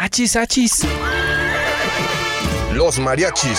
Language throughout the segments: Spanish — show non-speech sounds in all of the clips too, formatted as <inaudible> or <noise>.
Achis, achis. Los mariachis.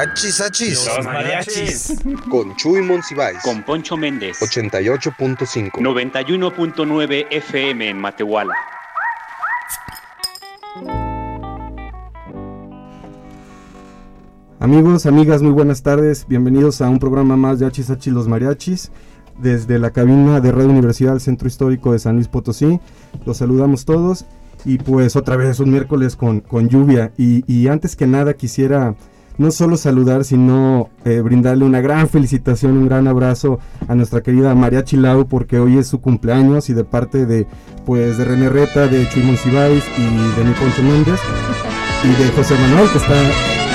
Achis, achis. mariachis Con Chuy Monsiváis. con Poncho Méndez 88.5. 91.9 FM en Matehuala. Amigos, amigas, muy buenas tardes. Bienvenidos a un programa más de Hachis Hachis Los Mariachis. Desde la cabina de Radio Universidad del Centro Histórico de San Luis Potosí. Los saludamos todos. Y pues otra vez un miércoles con, con lluvia. Y, y antes que nada quisiera no solo saludar, sino eh, brindarle una gran felicitación, un gran abrazo a nuestra querida María Chilau porque hoy es su cumpleaños y de parte de pues de René Reta, de Chuy Monsiváis y de mi Poncho Méndez y de José Manuel que está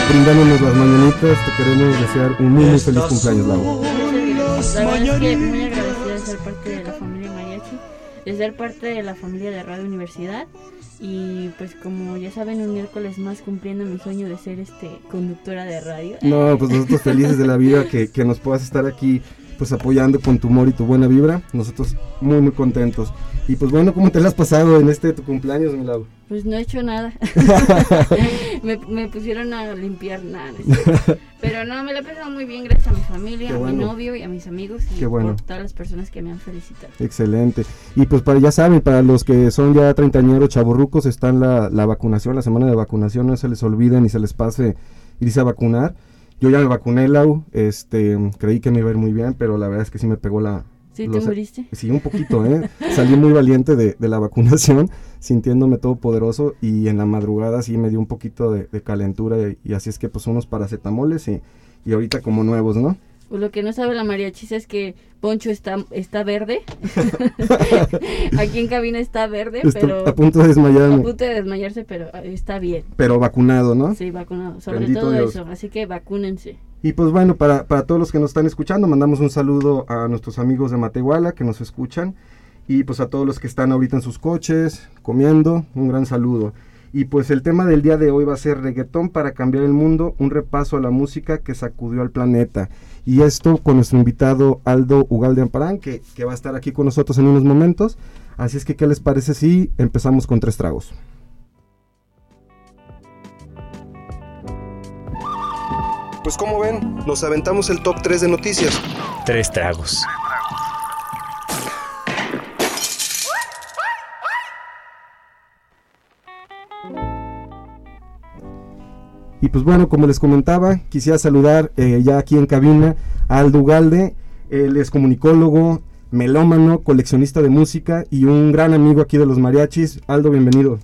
brindándonos las mañanitas. Te queremos desear un muy, muy feliz cumpleaños, Lau. Muchas gracias. La verdad es que muy agradecida de ser parte de la familia Mariachi, de ser parte de la familia de Radio Universidad y pues como ya saben un miércoles más cumpliendo mi sueño de ser este conductora de radio. No, pues nosotros felices de la vida que, que nos puedas estar aquí pues apoyando con tu humor y tu buena vibra. Nosotros muy muy contentos. Y pues bueno, ¿cómo te la has pasado en este tu cumpleaños, mi Lau? Pues no he hecho nada. <laughs> <laughs> me, me pusieron a limpiar nada. <laughs> Pero no, me la he pasado muy bien gracias a mi familia, a mi novio y a mis amigos y Qué bueno. por todas las personas que me han felicitado. Excelente. Y pues para ya saben, para los que son ya treintañeros chaburrucos, está en la, la vacunación, la semana de vacunación, no se les olvide ni se les pase irse a vacunar. Yo ya me vacuné, Lau, este, creí que me iba a ir muy bien, pero la verdad es que sí me pegó la... ¿Sí te moriste? Sí, un poquito, ¿eh? Salí muy valiente de, de la vacunación, <laughs> sintiéndome todo poderoso y en la madrugada sí me dio un poquito de, de calentura y, y así es que pues unos paracetamoles y, y ahorita como nuevos, ¿no? Pues lo que no sabe la mariachisa es que Poncho está, está verde. <laughs> Aquí en cabina está verde, Estoy pero a punto de a desmayarme, punto de desmayarse, pero eh, está bien. pero vacunado, ¿no? Sí, vacunado. Sobre Bendito todo Dios. eso. Así que vacúnense. Y pues bueno, para, para todos los que nos están escuchando, mandamos un saludo a nuestros amigos de Matehuala que nos escuchan. Y pues a todos los que están ahorita en sus coches, comiendo, un gran saludo. Y pues el tema del día de hoy va a ser reggaetón para cambiar el mundo, un repaso a la música que sacudió al planeta. Y esto con nuestro invitado Aldo Ugalde Amparán, que, que va a estar aquí con nosotros en unos momentos. Así es que, ¿qué les parece si empezamos con tres tragos? Pues como ven, nos aventamos el top 3 de noticias. Tres tragos. Y pues bueno, como les comentaba, quisiera saludar eh, ya aquí en cabina a Aldo Ugalde. Él es comunicólogo, melómano, coleccionista de música y un gran amigo aquí de los mariachis. Aldo, bienvenido.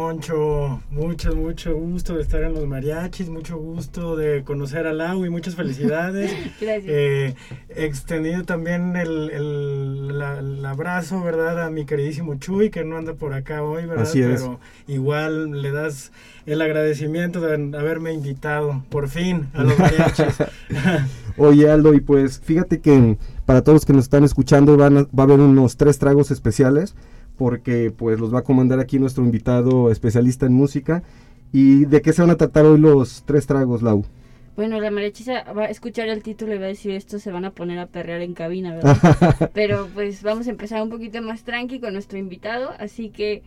Poncho, mucho, mucho gusto de estar en los mariachis, mucho gusto de conocer a Lau y muchas felicidades. <laughs> Gracias. Eh, extendido también el, el- la- el abrazo, ¿verdad? A mi queridísimo Chuy, que no anda por acá hoy, ¿verdad? Así es. Pero igual le das el agradecimiento de haberme invitado, por fin, a los mariachis. <laughs> Oye Aldo, y pues fíjate que para todos los que nos están escuchando van a- va a haber unos tres tragos especiales porque pues los va a comandar aquí nuestro invitado especialista en música. ¿Y de qué se van a tratar hoy los tres tragos, Lau? Bueno, la mariachisa va a escuchar el título y va a decir esto se van a poner a perrear en cabina, ¿verdad? <laughs> Pero pues vamos a empezar un poquito más tranqui con nuestro invitado, así que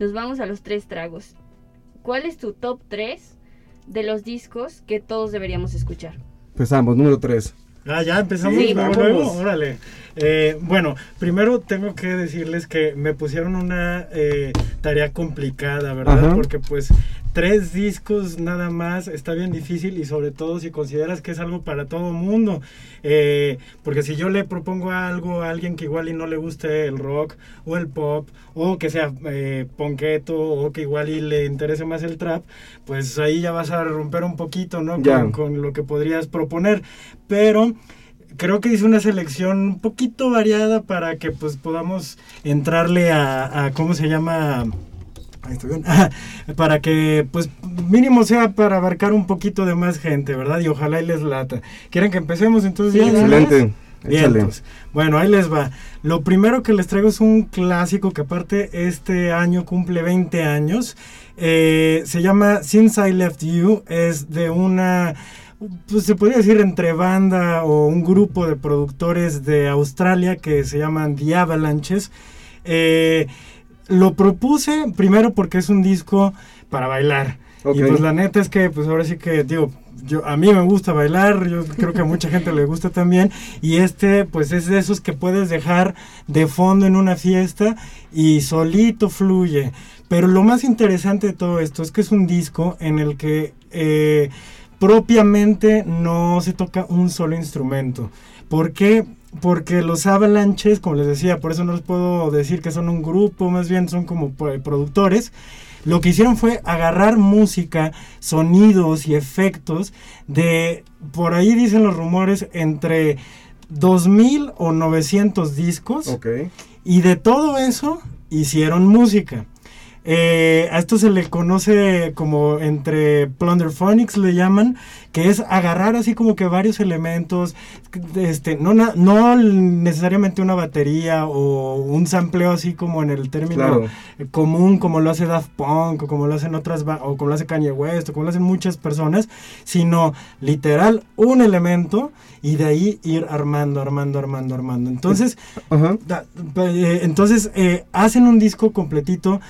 nos vamos a los tres tragos. ¿Cuál es tu top 3 de los discos que todos deberíamos escuchar? Empezamos, número tres. Ah, ya empezamos Sí, luego, luego, órale. Eh, bueno, primero tengo que decirles que me pusieron una eh, tarea complicada, ¿verdad? Ajá. Porque pues tres discos nada más está bien difícil y sobre todo si consideras que es algo para todo mundo. Eh, porque si yo le propongo algo a alguien que igual y no le guste el rock o el pop o que sea eh, ponqueto o que igual y le interese más el trap, pues ahí ya vas a romper un poquito, ¿no? Con, con lo que podrías proponer. Pero creo que hice una selección un poquito variada para que pues podamos entrarle a, a ¿cómo se llama? Bien, <laughs> para que pues mínimo sea para abarcar un poquito de más gente, ¿verdad? Y ojalá y les lata. ¿Quieren que empecemos entonces? Sí, ya? Excelente. Bien, bueno, ahí les va. Lo primero que les traigo es un clásico que aparte este año cumple 20 años. Eh, se llama Since I Left You. Es de una, pues se podría decir entre banda o un grupo de productores de Australia que se llaman The Avalanches. Eh, lo propuse primero porque es un disco para bailar. Y pues la neta es que, pues ahora sí que, digo, yo, a mí me gusta bailar, yo creo que a mucha gente le gusta también. Y este, pues es de esos que puedes dejar de fondo en una fiesta y solito fluye. Pero lo más interesante de todo esto es que es un disco en el que eh, propiamente no se toca un solo instrumento. ¿Por qué? Porque los avalanches, como les decía, por eso no les puedo decir que son un grupo, más bien son como pues, productores. Lo que hicieron fue agarrar música, sonidos y efectos de, por ahí dicen los rumores, entre 2000 o 900 discos. Ok. Y de todo eso hicieron música. Eh, a esto se le conoce como entre plunderphonics le llaman, que es agarrar así como que varios elementos, este, no, no necesariamente una batería o un sampleo así como en el término Claro. común, como lo hace Daft Punk o como lo hacen otras, o como lo hace Kanye West o como lo hacen muchas personas, sino literal un elemento y de ahí ir armando, armando, armando, armando. Entonces. Da- eh, entonces eh, hacen un disco completito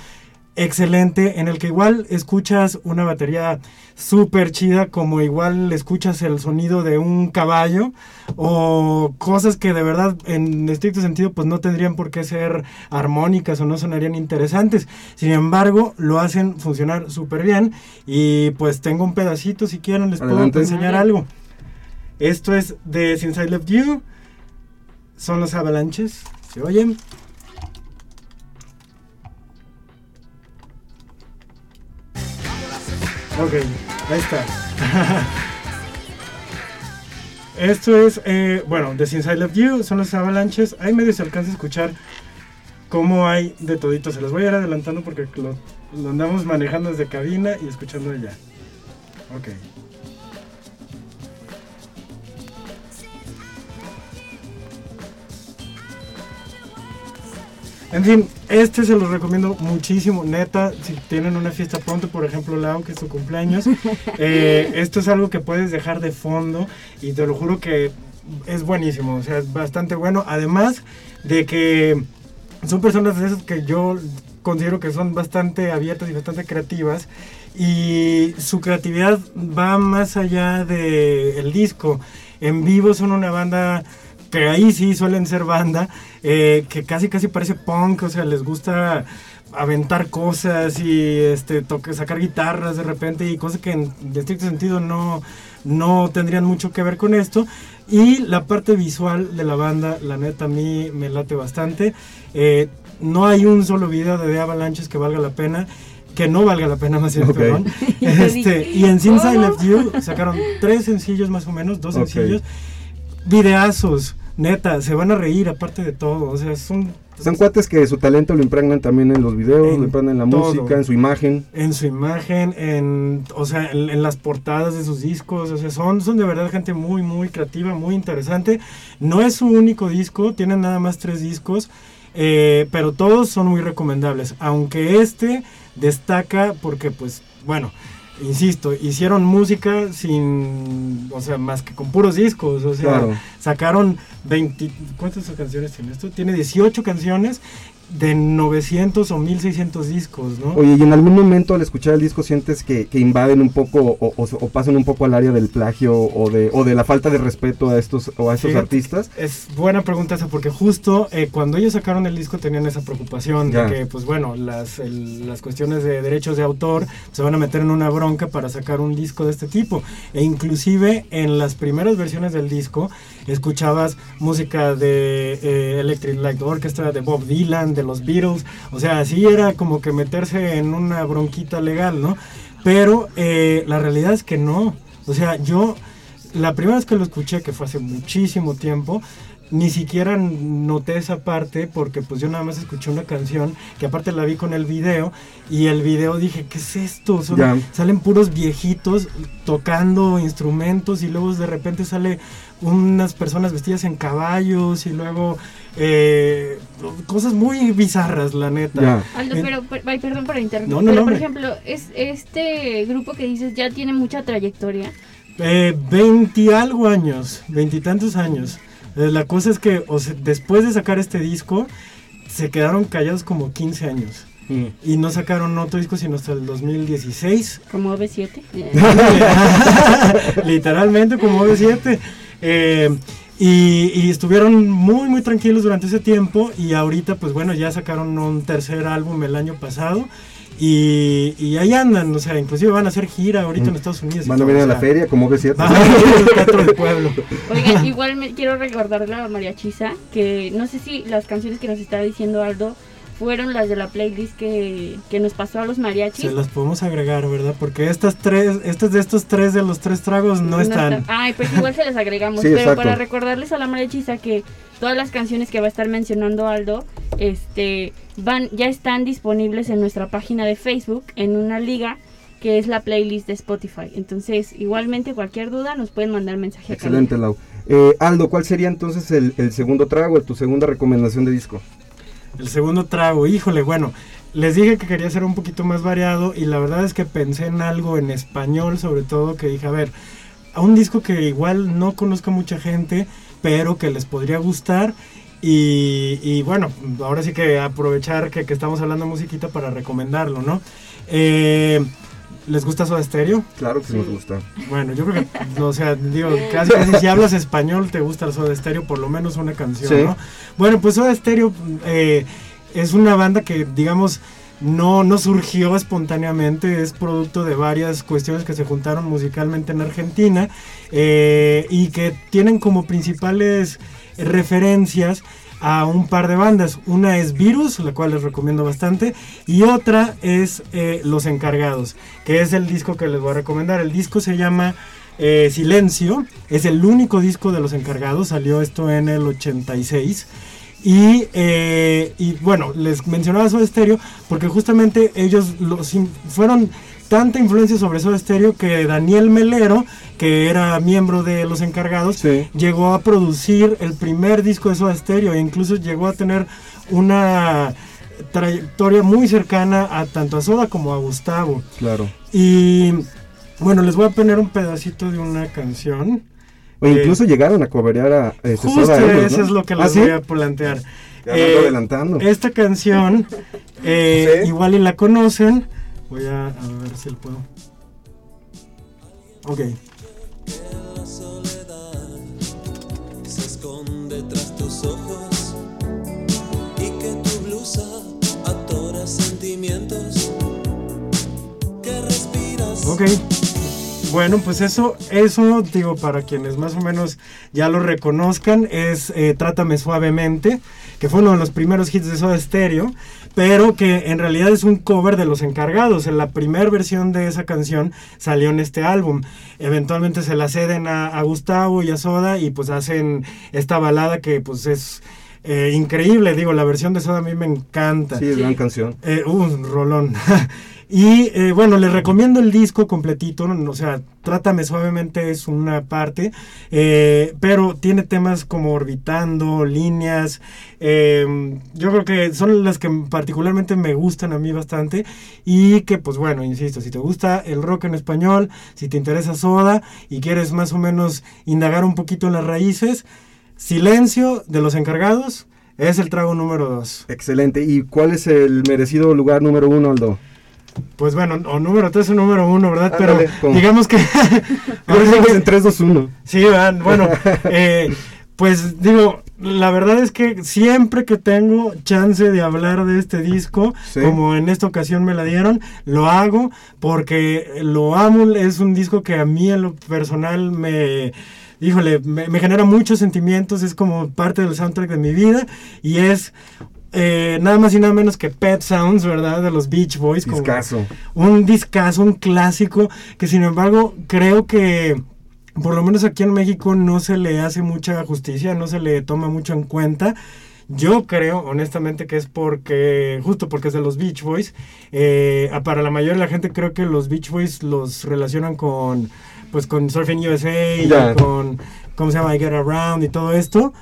excelente en el que igual escuchas una batería súper chida como igual escuchas el sonido de un caballo o cosas que de verdad en estricto sentido pues no tendrían por qué ser armónicas o no sonarían interesantes sin embargo lo hacen funcionar súper bien y pues tengo un pedacito si quieren les Adelante. puedo enseñar algo esto es de Since I Left You son los avalanches. ¿Se oyen? Ok, ahí está. <laughs> Esto es, eh, bueno, de Since I Left You, son los avalanches. Ahí medio se alcanza a escuchar cómo hay de todito. Se los voy a ir adelantando porque lo, lo andamos manejando desde cabina y escuchando allá. Ok. En fin, este se los recomiendo muchísimo, neta, si tienen una fiesta pronto, por ejemplo, Lau, que es tu cumpleaños, <laughs> eh, esto es algo que puedes dejar de fondo y te lo juro que es buenísimo, o sea, es bastante bueno, además de que son personas de esas que yo considero que son bastante abiertas y bastante creativas y su creatividad va más allá del disco. En vivo son una banda que ahí sí suelen ser banda, eh, que casi casi parece punk, o sea, les gusta aventar cosas y este toque, sacar guitarras de repente y cosas que en de estricto sentido no, no tendrían mucho que ver con esto. Y la parte visual de la banda, la neta, a mí me late bastante. Eh, no hay un solo video de The Avalanches que valga la pena. Que no valga la pena más bien, Ok. perdón. <laughs> Este, y en Since I ¿cómo? Left You sacaron tres sencillos más o menos, dos Ok. sencillos. Videazos, neta, se van a reír aparte de todo. O sea, son Son cuates que su talento lo impregnan también en los videos, En lo impregnan en la todo. música, en su imagen. en su imagen, en, o sea, en, en las portadas de sus discos, o sea, son, son de verdad gente muy, muy creativa, muy interesante. No es su único disco, tienen nada más tres discos, eh, pero todos son muy recomendables, aunque este destaca porque, pues, bueno, insisto, hicieron música sin, o sea, más que con puros discos, o sea, Claro. sacaron 20, ¿cuántas canciones tiene esto? Tiene 18 canciones de 900 o 1600 discos, ¿no? Oye, ¿y en algún momento al escuchar el disco sientes que, que invaden un poco o, o- o pasan un poco al área del plagio o de, o de la falta de respeto a estos, o a estos artistas? Es buena pregunta esa, porque justo eh, cuando ellos sacaron el disco tenían esa preocupación Ya. de que, pues bueno, las, el- las cuestiones de derechos de autor se van a meter en una bronca para sacar un disco de este tipo. E inclusive en las primeras versiones del disco escuchabas música de eh, Electric Light Orchestra, de Bob Dylan, de los Beatles, o sea, así era como que meterse en una bronquita legal, ¿no? Pero eh, la realidad es que no. O sea, yo la primera vez que lo escuché, que fue hace muchísimo tiempo, ni siquiera noté esa parte porque pues yo nada más escuché una canción que aparte la vi con el video y el video dije, ¿qué es esto? salen puros viejitos tocando instrumentos y luego de repente sale unas personas vestidas en caballos y luego eh, cosas muy bizarras, la neta. Aldo, pero, perdón por interrumpir, pero por ejemplo, es este grupo que dices ya tiene mucha trayectoria. Eh, 20 algo años, veintitantos años. Eh, la cosa es que después de sacar este disco, se quedaron callados como 15 años. Mm. Y no sacaron otro disco sino hasta el 2016. Como OV7. <laughs> Literalmente como OV7. Eh, y, estuvieron muy, muy tranquilos durante ese tiempo. Y ahorita, pues bueno, ya sacaron un tercer álbum el año pasado. Y, y, ahí andan, o sea, inclusive van a hacer gira ahorita en mm. Estados Unidos. Van a venir a la feria, como que cierto. del pueblo. <laughs> Oigan, igual me quiero recordarle a María Chisa que no sé si las canciones que nos está diciendo Aldo fueron las de la playlist que, que, nos pasó a los mariachis. Se las podemos agregar, ¿verdad? Porque estas tres, estas de estos tres de los tres tragos no, están. Ay, pues igual se las agregamos. pero para recordarles a la mariachisa que todas las canciones que va a estar mencionando Aldo, este, van, ya están disponibles en nuestra página de Facebook, en una liga que es la playlist de Spotify. Entonces, igualmente cualquier duda nos pueden mandar mensaje. Excelente, Lau. Eh, Aldo, ¿cuál sería entonces el, el segundo trago, tu segunda recomendación de disco? El segundo trago, híjole, bueno, les dije que quería ser un poquito más variado y la verdad es que pensé en algo en español, sobre todo que dije, a ver, a un disco que igual no conozca mucha gente, pero que les podría gustar. Y, bueno, ahora sí que aprovechar que, estamos hablando musiquita para recomendarlo, ¿no? Eh, ¿Les gusta Soda Stereo? Claro que sí. nos gusta. Bueno, yo creo que, o sea, digo, casi, casi si hablas español te gusta el Soda Stereo, por lo menos una canción, ¿no? Bueno, pues Soda Stereo eh, es una banda que, digamos, no, no surgió espontáneamente, es producto de varias cuestiones que se juntaron musicalmente en Argentina eh, y que tienen como principales referencias a un par de bandas. Una es Virus, la cual les recomiendo bastante, y otra es eh, Los Encargados, que es el disco que les voy a recomendar. El disco se llama eh, Silencio, es el único disco de Los Encargados, salió esto en el 86. Y, eh, y bueno, les mencionaba Soda Stereo porque justamente ellos los fueron tanta influencia sobre Soda Stereo que Daniel Melero, que era miembro de los encargados, llegó a producir el primer disco de Soda Stereo e incluso llegó a tener una trayectoria muy cercana a tanto a Soda como a Gustavo. Claro. Y bueno, les voy a poner un pedacito de una canción. O incluso llegaron a coberear a este, Justo eso es lo que les ¿Ah, voy a plantear. Eh, adelantando. Esta canción, eh, igual y la conocen, Voy a, a ver si lo puedo. Ok. La soledad se esconde tras tus ojos y que tu blusa atora sentimientos que respiras. Ok. Bueno, pues eso, eso digo para quienes más o menos ya lo reconozcan es eh, Trátame suavemente, que fue uno de los primeros hits de Soda Stereo pero que en realidad es un cover de los encargados. En la primera versión de esa canción salió en este álbum. Eventualmente se la ceden a, Gustavo y a Soda y pues hacen esta balada que pues es... Eh, increíble, digo, la versión de Soda a mí me encanta. Sí, es gran canción. Eh, un rolón. <laughs> Y eh, bueno, les recomiendo el disco completito, o sea, Trátame suavemente es una parte, eh, pero tiene temas como Orbitando, Líneas, em, yo creo que son las que particularmente me gustan a mí bastante y que pues bueno, insisto, si te gusta el rock en español, si te interesa Soda y quieres más o menos indagar un poquito en las raíces, Silencio de los encargados es el trago número dos. Excelente, ¿y cuál es el merecido lugar número uno, Aldo? Pues bueno, o número 3 o número 1, ¿verdad? Pero digamos que... <laughs> Ahora en 3, 2, 1. Sí, bueno, <laughs> eh, pues digo, la verdad es que siempre que tengo chance de hablar de este disco, como en esta ocasión me la dieron, lo hago porque lo amo, es un disco que a mí en lo personal me híjole, me, me, genera muchos sentimientos, es como parte del soundtrack de mi vida y es eh, nada más y nada menos que Pet Sounds, ¿verdad? De los Beach Boys. Discaso. un discazo, un clásico, que sin embargo creo que por lo menos aquí en México no se le hace mucha justicia, no se le toma mucho en cuenta. Yo creo, honestamente, que es porque, justo porque es de los Beach Boys. Eh, para la mayoría de la gente creo que los Beach Boys los relacionan con, pues, con Surfing USA y con, ¿cómo se llama? I Get Around y todo esto.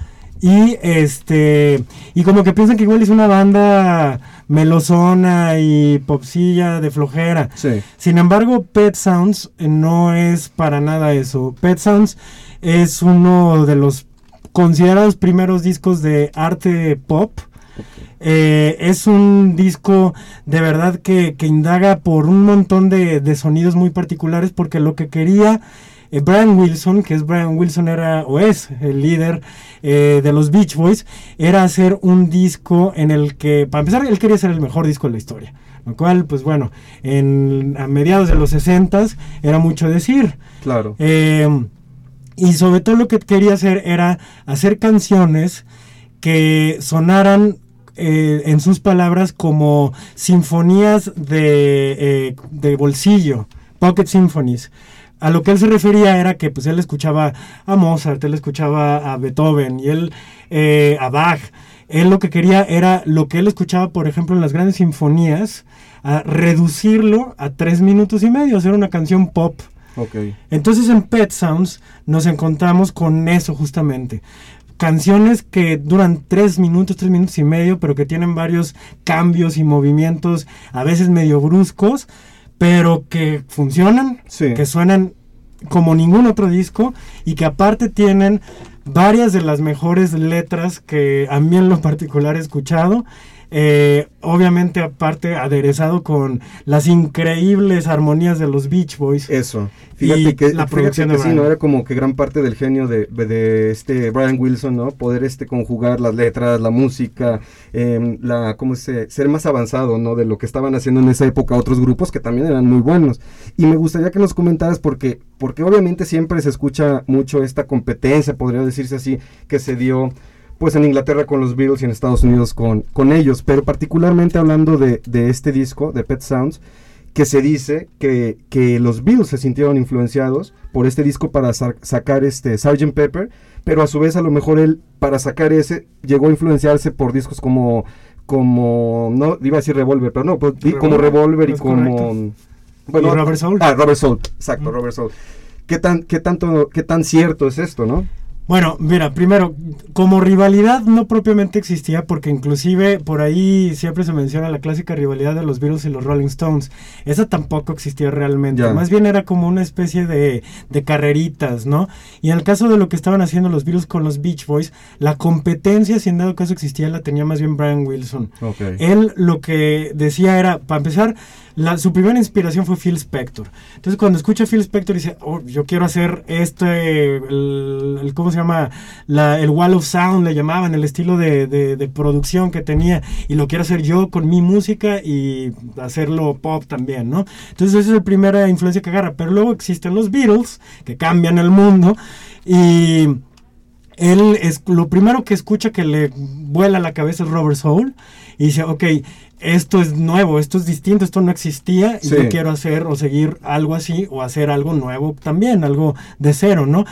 Y este, y como que piensan que igual es una banda melosona y popsilla de flojera. Sin embargo, Pet Sounds no es para nada eso. Pet Sounds es uno de los considerados primeros discos de arte pop. Eh, es un disco de verdad que, indaga por un montón de, sonidos muy particulares porque lo que quería eh, Brian Wilson, que es Brian Wilson era o es el líder eh, de los Beach Boys, era hacer un disco en el que, para empezar, él quería ser el mejor disco de la historia. Lo cual, pues bueno, en, a mediados de los 60 era mucho decir. Claro. Y sobre todo lo que quería hacer era hacer canciones que sonaran eh, en sus palabras como sinfonías de, eh, de, bolsillo, pocket symphonies. A lo que él se refería era que pues él escuchaba a Mozart, él escuchaba a Beethoven y él eh, a Bach. Él lo que quería era lo que él escuchaba, por ejemplo, en las grandes sinfonías, a reducirlo a tres minutos y medio, hacer una canción pop entonces en Pet Sounds nos encontramos con eso justamente. Canciones que duran tres minutos, tres minutos y medio, pero que tienen varios cambios y movimientos, a veces medio bruscos, pero que funcionan, que suenan como ningún otro disco y que aparte tienen varias de las mejores letras que a mí en lo particular he escuchado eh, obviamente aparte aderezado con las increíbles armonías de los Beach Boys. Eso. Fíjate que la producción de ¿no? Era como que gran parte del genio de, de, este Brian Wilson, ¿no? Poder este conjugar las letras, la música, em, la, ¿cómo se? Ser más avanzado, ¿no? De lo que estaban haciendo en esa época otros grupos que también eran muy buenos. Y me gustaría que nos comentaras porque, porque obviamente siempre se escucha mucho esta competencia, podría decirse así, que se dio pues en Inglaterra con los Beatles y en Estados Unidos con, con ellos, pero particularmente hablando de, este disco, de Pet Sounds, que se dice que, que, los Beatles se sintieron influenciados por este disco para sacar este Sgt. Pepper, pero a su vez a lo mejor él para sacar ese llegó a influenciarse por discos como como no iba a decir Revolver, pero no, pues, como Revolver y como bueno, Robert Soul. Ah, Robert Soul, exacto, Robert Soul. ¿Qué tan qué tanto qué tan cierto es esto, no? Bueno, mira, primero, como rivalidad no propiamente existía, porque inclusive por ahí siempre se menciona la clásica rivalidad de los Beatles y los Rolling Stones. Esa tampoco existía realmente. Más bien era como una especie de, de, carreritas, ¿no? Y en el caso de lo que estaban haciendo los Beatles con los Beach Boys, la competencia, si en dado caso existía, la tenía más bien Brian Wilson. Él lo que decía era, para empezar, su primera inspiración fue Phil Spector. Entonces cuando escucha Phil Spector dice, oh, yo quiero hacer este, el, ¿cómo se llama? el Wall of Sound le llamaban, el estilo de, producción que tenía y lo quiero hacer yo con mi música y hacerlo pop también, ¿no? Entonces esa es la primera influencia que agarra. Pero luego existen los Beatles que cambian el mundo y él es lo primero que escucha que le vuela la cabeza es Robert Soul y dice, ok, esto es nuevo, esto es distinto, esto no existía y yo quiero hacer o seguir algo así o hacer algo nuevo también, algo de cero, ¿no?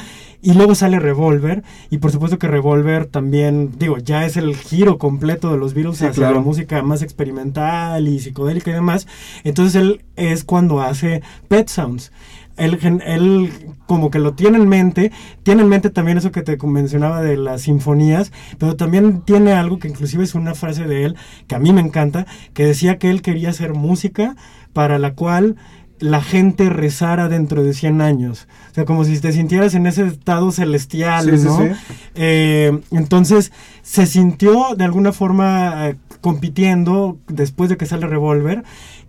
Y luego sale Revolver y por supuesto que Revolver también, digo, ya es el giro completo de los Beatles hacia la música más experimental y psicodélica y demás. Entonces él es cuando hace Pet Sounds él, él, como que lo tiene en mente, tiene en mente también eso que te mencionaba de las sinfonías, pero también tiene algo que inclusive es una frase de él que a mí me encanta, que decía que él quería hacer música para la cual la gente rezara dentro de 100 años. O sea, como si te sintieras en ese estado celestial, ¿no? Eh, entonces, se sintió de alguna forma eh, compitiendo después de que sale Revolver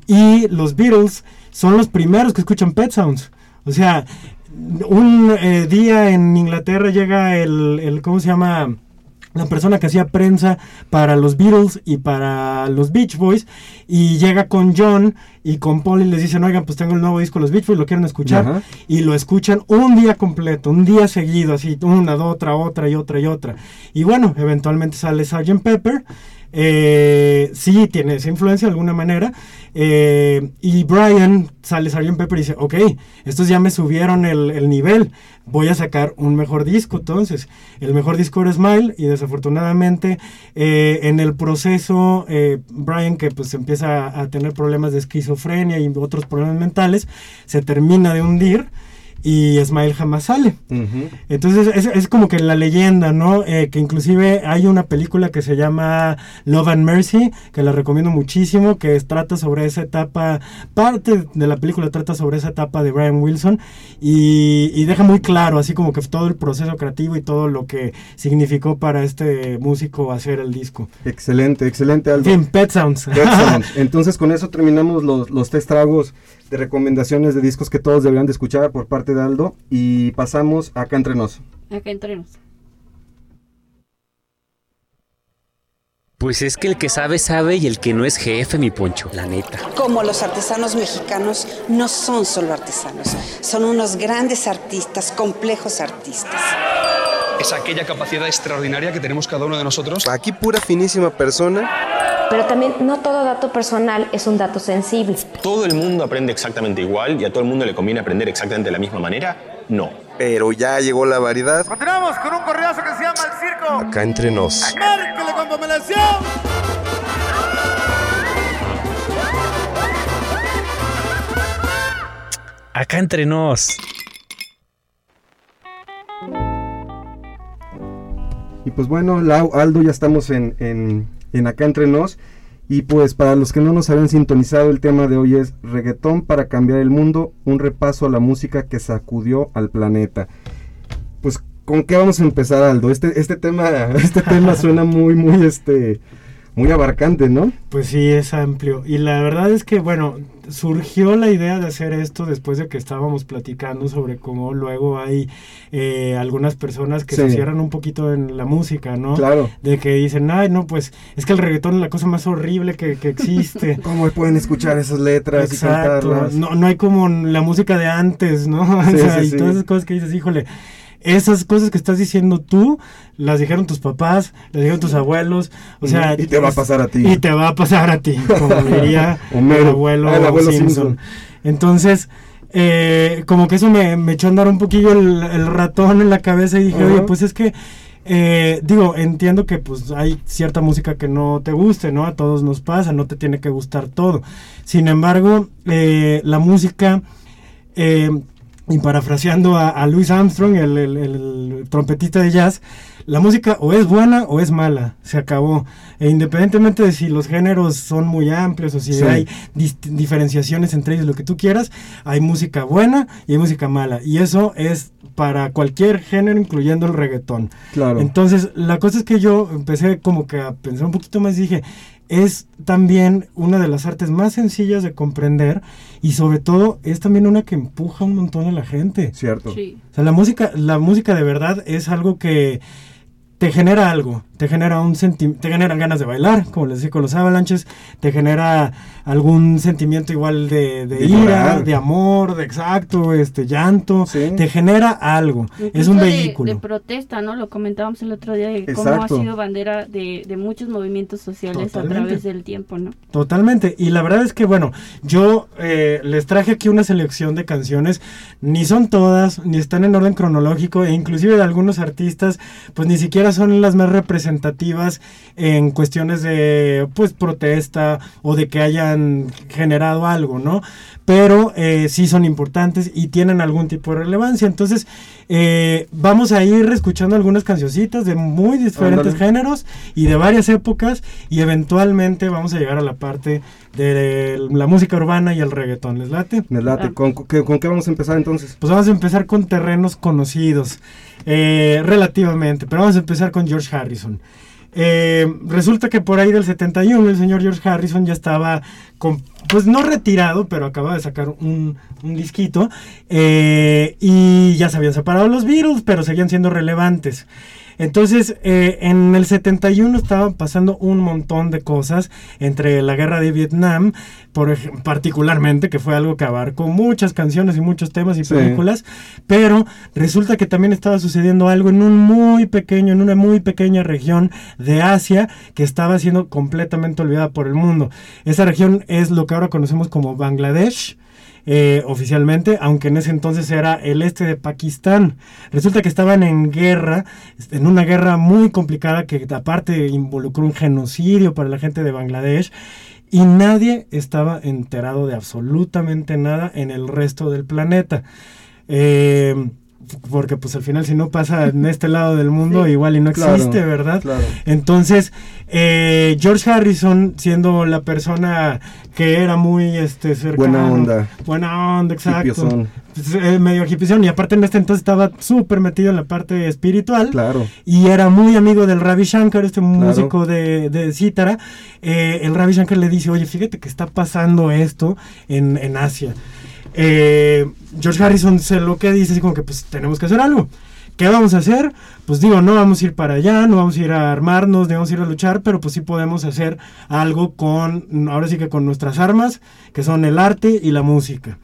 y los Beatles son los primeros que escuchan Pet Sounds. O sea, un eh, día en Inglaterra llega el, el, ¿cómo se llama? La persona que hacía prensa para los Beatles y para los Beach Boys y llega con John y con Paul y les dicen, oigan, pues tengo el nuevo disco de los Beach Boys, lo quieren escuchar y lo escuchan un día completo, un día seguido, así una, otra, otra y otra y otra. Y bueno, eventualmente sale Sgt. Pepper eh, sí tiene esa influencia de alguna manera. Eh, y Brian sale Sgt. Pepper y dice, ok, estos ya me subieron el, nivel, voy a sacar un mejor disco. Entonces, el mejor disco era Smile y desafortunadamente eh, en el proceso, Brian que pues empieza a tener problemas de esquizofrenia y otros problemas mentales, se termina de hundir y Smile jamás sale. Entonces es, es, como que la leyenda, ¿no? Eh, que inclusive hay una película que se llama Love and Mercy, que la recomiendo muchísimo, que trata sobre esa etapa, parte de la película trata sobre esa etapa de Brian Wilson y, deja muy claro, así como que todo el proceso creativo y todo lo que significó para este músico hacer el disco. Excelente, excelente, Aldo. En Pet Sounds. Pet Sounds. <laughs> Entonces con eso terminamos los, los tres tragos de recomendaciones de discos que todos deberían de escuchar por parte de Aldo y pasamos acá entre nos. Acá entre nos. Pues es que el que sabe, sabe y el que no es jefe, mi poncho, la neta. Como los artesanos mexicanos no son solo artesanos, son unos grandes artistas, complejos artistas. Es aquella capacidad extraordinaria que tenemos cada uno de nosotros. Aquí pura finísima persona pero también no todo dato personal es un dato sensible. ¿Todo el mundo aprende exactamente igual y a todo el mundo le conviene aprender exactamente de la misma manera? No. Pero ya llegó la variedad. Continuamos con un correazo que se llama El Circo. Acá entre nos. ¡Márquele con pomelación! Acá entre nos. Y pues bueno, Lau, Aldo, ya estamos en, en, en Acá Entre Nos. Y pues para los que no nos habían sintonizado, el tema de hoy es Reggaetón para cambiar el mundo, un repaso a la música que sacudió al planeta. Pues, ¿con qué vamos a empezar, Aldo? Este, este tema, <laughs> este tema suena muy, muy, este, muy abarcante, ¿no? Pues sí, es amplio. Y la verdad es que, bueno, surgió la idea de hacer esto después de que estábamos platicando sobre cómo luego hay eh, algunas personas que se cierran un poquito en la música, ¿no? Claro. De que dicen, ay, no, pues es que el reggaetón es la cosa más horrible que, existe. <laughs> ¿Cómo pueden escuchar esas letras y cantarlas? No, no hay como la música de antes, ¿no? <laughs> o sea, y todas esas cosas que dices, híjole esas cosas que estás diciendo tú, las dijeron tus papás, las dijeron tus abuelos, o sea... Y te va a pasar a ti. Y te va a pasar a ti, como <laughs> diría el abuelo, ah, Simpson. Entonces, eh, como que eso me, echó a andar un poquillo el, ratón en la cabeza y dije, oye, pues es que... Eh, digo, entiendo que pues hay cierta música que no te guste, ¿no? A todos nos pasa, no te tiene que gustar todo. Sin embargo, eh, la música y parafraseando a, Louis Armstrong, el, trompetista de jazz, la música o es buena o es mala, se acabó. E independientemente de si los géneros son muy amplios o si hay diferenciaciones entre ellos, lo que tú quieras, hay música buena y hay música mala. Y eso es para cualquier género, incluyendo el reggaetón. Claro. Entonces, la cosa es que yo empecé como que a pensar un poquito más y dije, es también una de las artes más sencillas de comprender y sobre todo es también una que empuja un montón a la gente. Cierto. O sea, la música, la música de verdad es algo que te genera algo, te genera un sentimiento, te generan ganas de bailar, como les decía con los avalanches, te genera algún sentimiento igual de, ira, de amor, de exacto, este llanto, te genera algo, es un vehículo. De, protesta, ¿no? Lo comentábamos el otro día de cómo ha sido bandera de, muchos movimientos sociales a través del tiempo, ¿no? Totalmente, y la verdad es que, bueno, yo eh, les traje aquí una selección de canciones, ni son todas, ni están en orden cronológico, e inclusive de algunos artistas, pues ni siquiera son las más representativas en cuestiones de, pues, protesta o de que hayan generado algo, ¿no? Pero eh, sí son importantes y tienen algún tipo de relevancia. Entonces, eh, vamos a ir escuchando algunas cancioncitas de muy diferentes géneros y de varias épocas y eventualmente vamos a llegar a la parte de la música urbana y el reggaetón. ¿Les late? Les late. ¿Con, qué, vamos a empezar entonces? Pues vamos a empezar con terrenos conocidos, eh, relativamente, pero vamos a empezar con George Harrison. Eh, resulta que por ahí del 71 el señor George Harrison ya estaba, pues no retirado, pero acababa de sacar un, disquito. Eh, y ya se habían separado los Beatles, pero seguían siendo relevantes. Entonces, eh, en el 71 estaban pasando un montón de cosas entre la guerra de Vietnam, por particularmente, que fue algo que abarcó muchas canciones y muchos temas y películas, pero resulta que también estaba sucediendo algo en un muy pequeño, en una muy pequeña región de Asia que estaba siendo completamente olvidada por el mundo. Esa región es lo que ahora conocemos como Bangladesh. Eh, oficialmente, aunque en ese entonces era el este de Pakistán. Resulta que estaban en guerra, en una guerra muy complicada que aparte involucró un genocidio para la gente de Bangladesh y nadie estaba enterado de absolutamente nada en el resto del planeta. Eh, porque pues al final si no pasa en este lado del mundo igual y no existe, ¿verdad? Entonces, eh, George Harrison, siendo la persona que era muy este cercano, buena onda, buena onda, exacto, pues, eh, medio hippie y aparte en este entonces estaba súper metido en la parte espiritual, claro, y era muy amigo del Ravi Shankar, este músico de, de cítara, eh, el Ravi Shankar le dice, oye, fíjate que está pasando esto en, en Asia. Eh, George Harrison se lo que dice así como que pues tenemos que hacer algo. ¿Qué vamos a hacer? Pues digo, no vamos a ir para allá, no vamos a ir a armarnos, no vamos a ir a luchar, pero pues sí podemos hacer algo con, ahora sí que con nuestras armas, que son el arte y la música.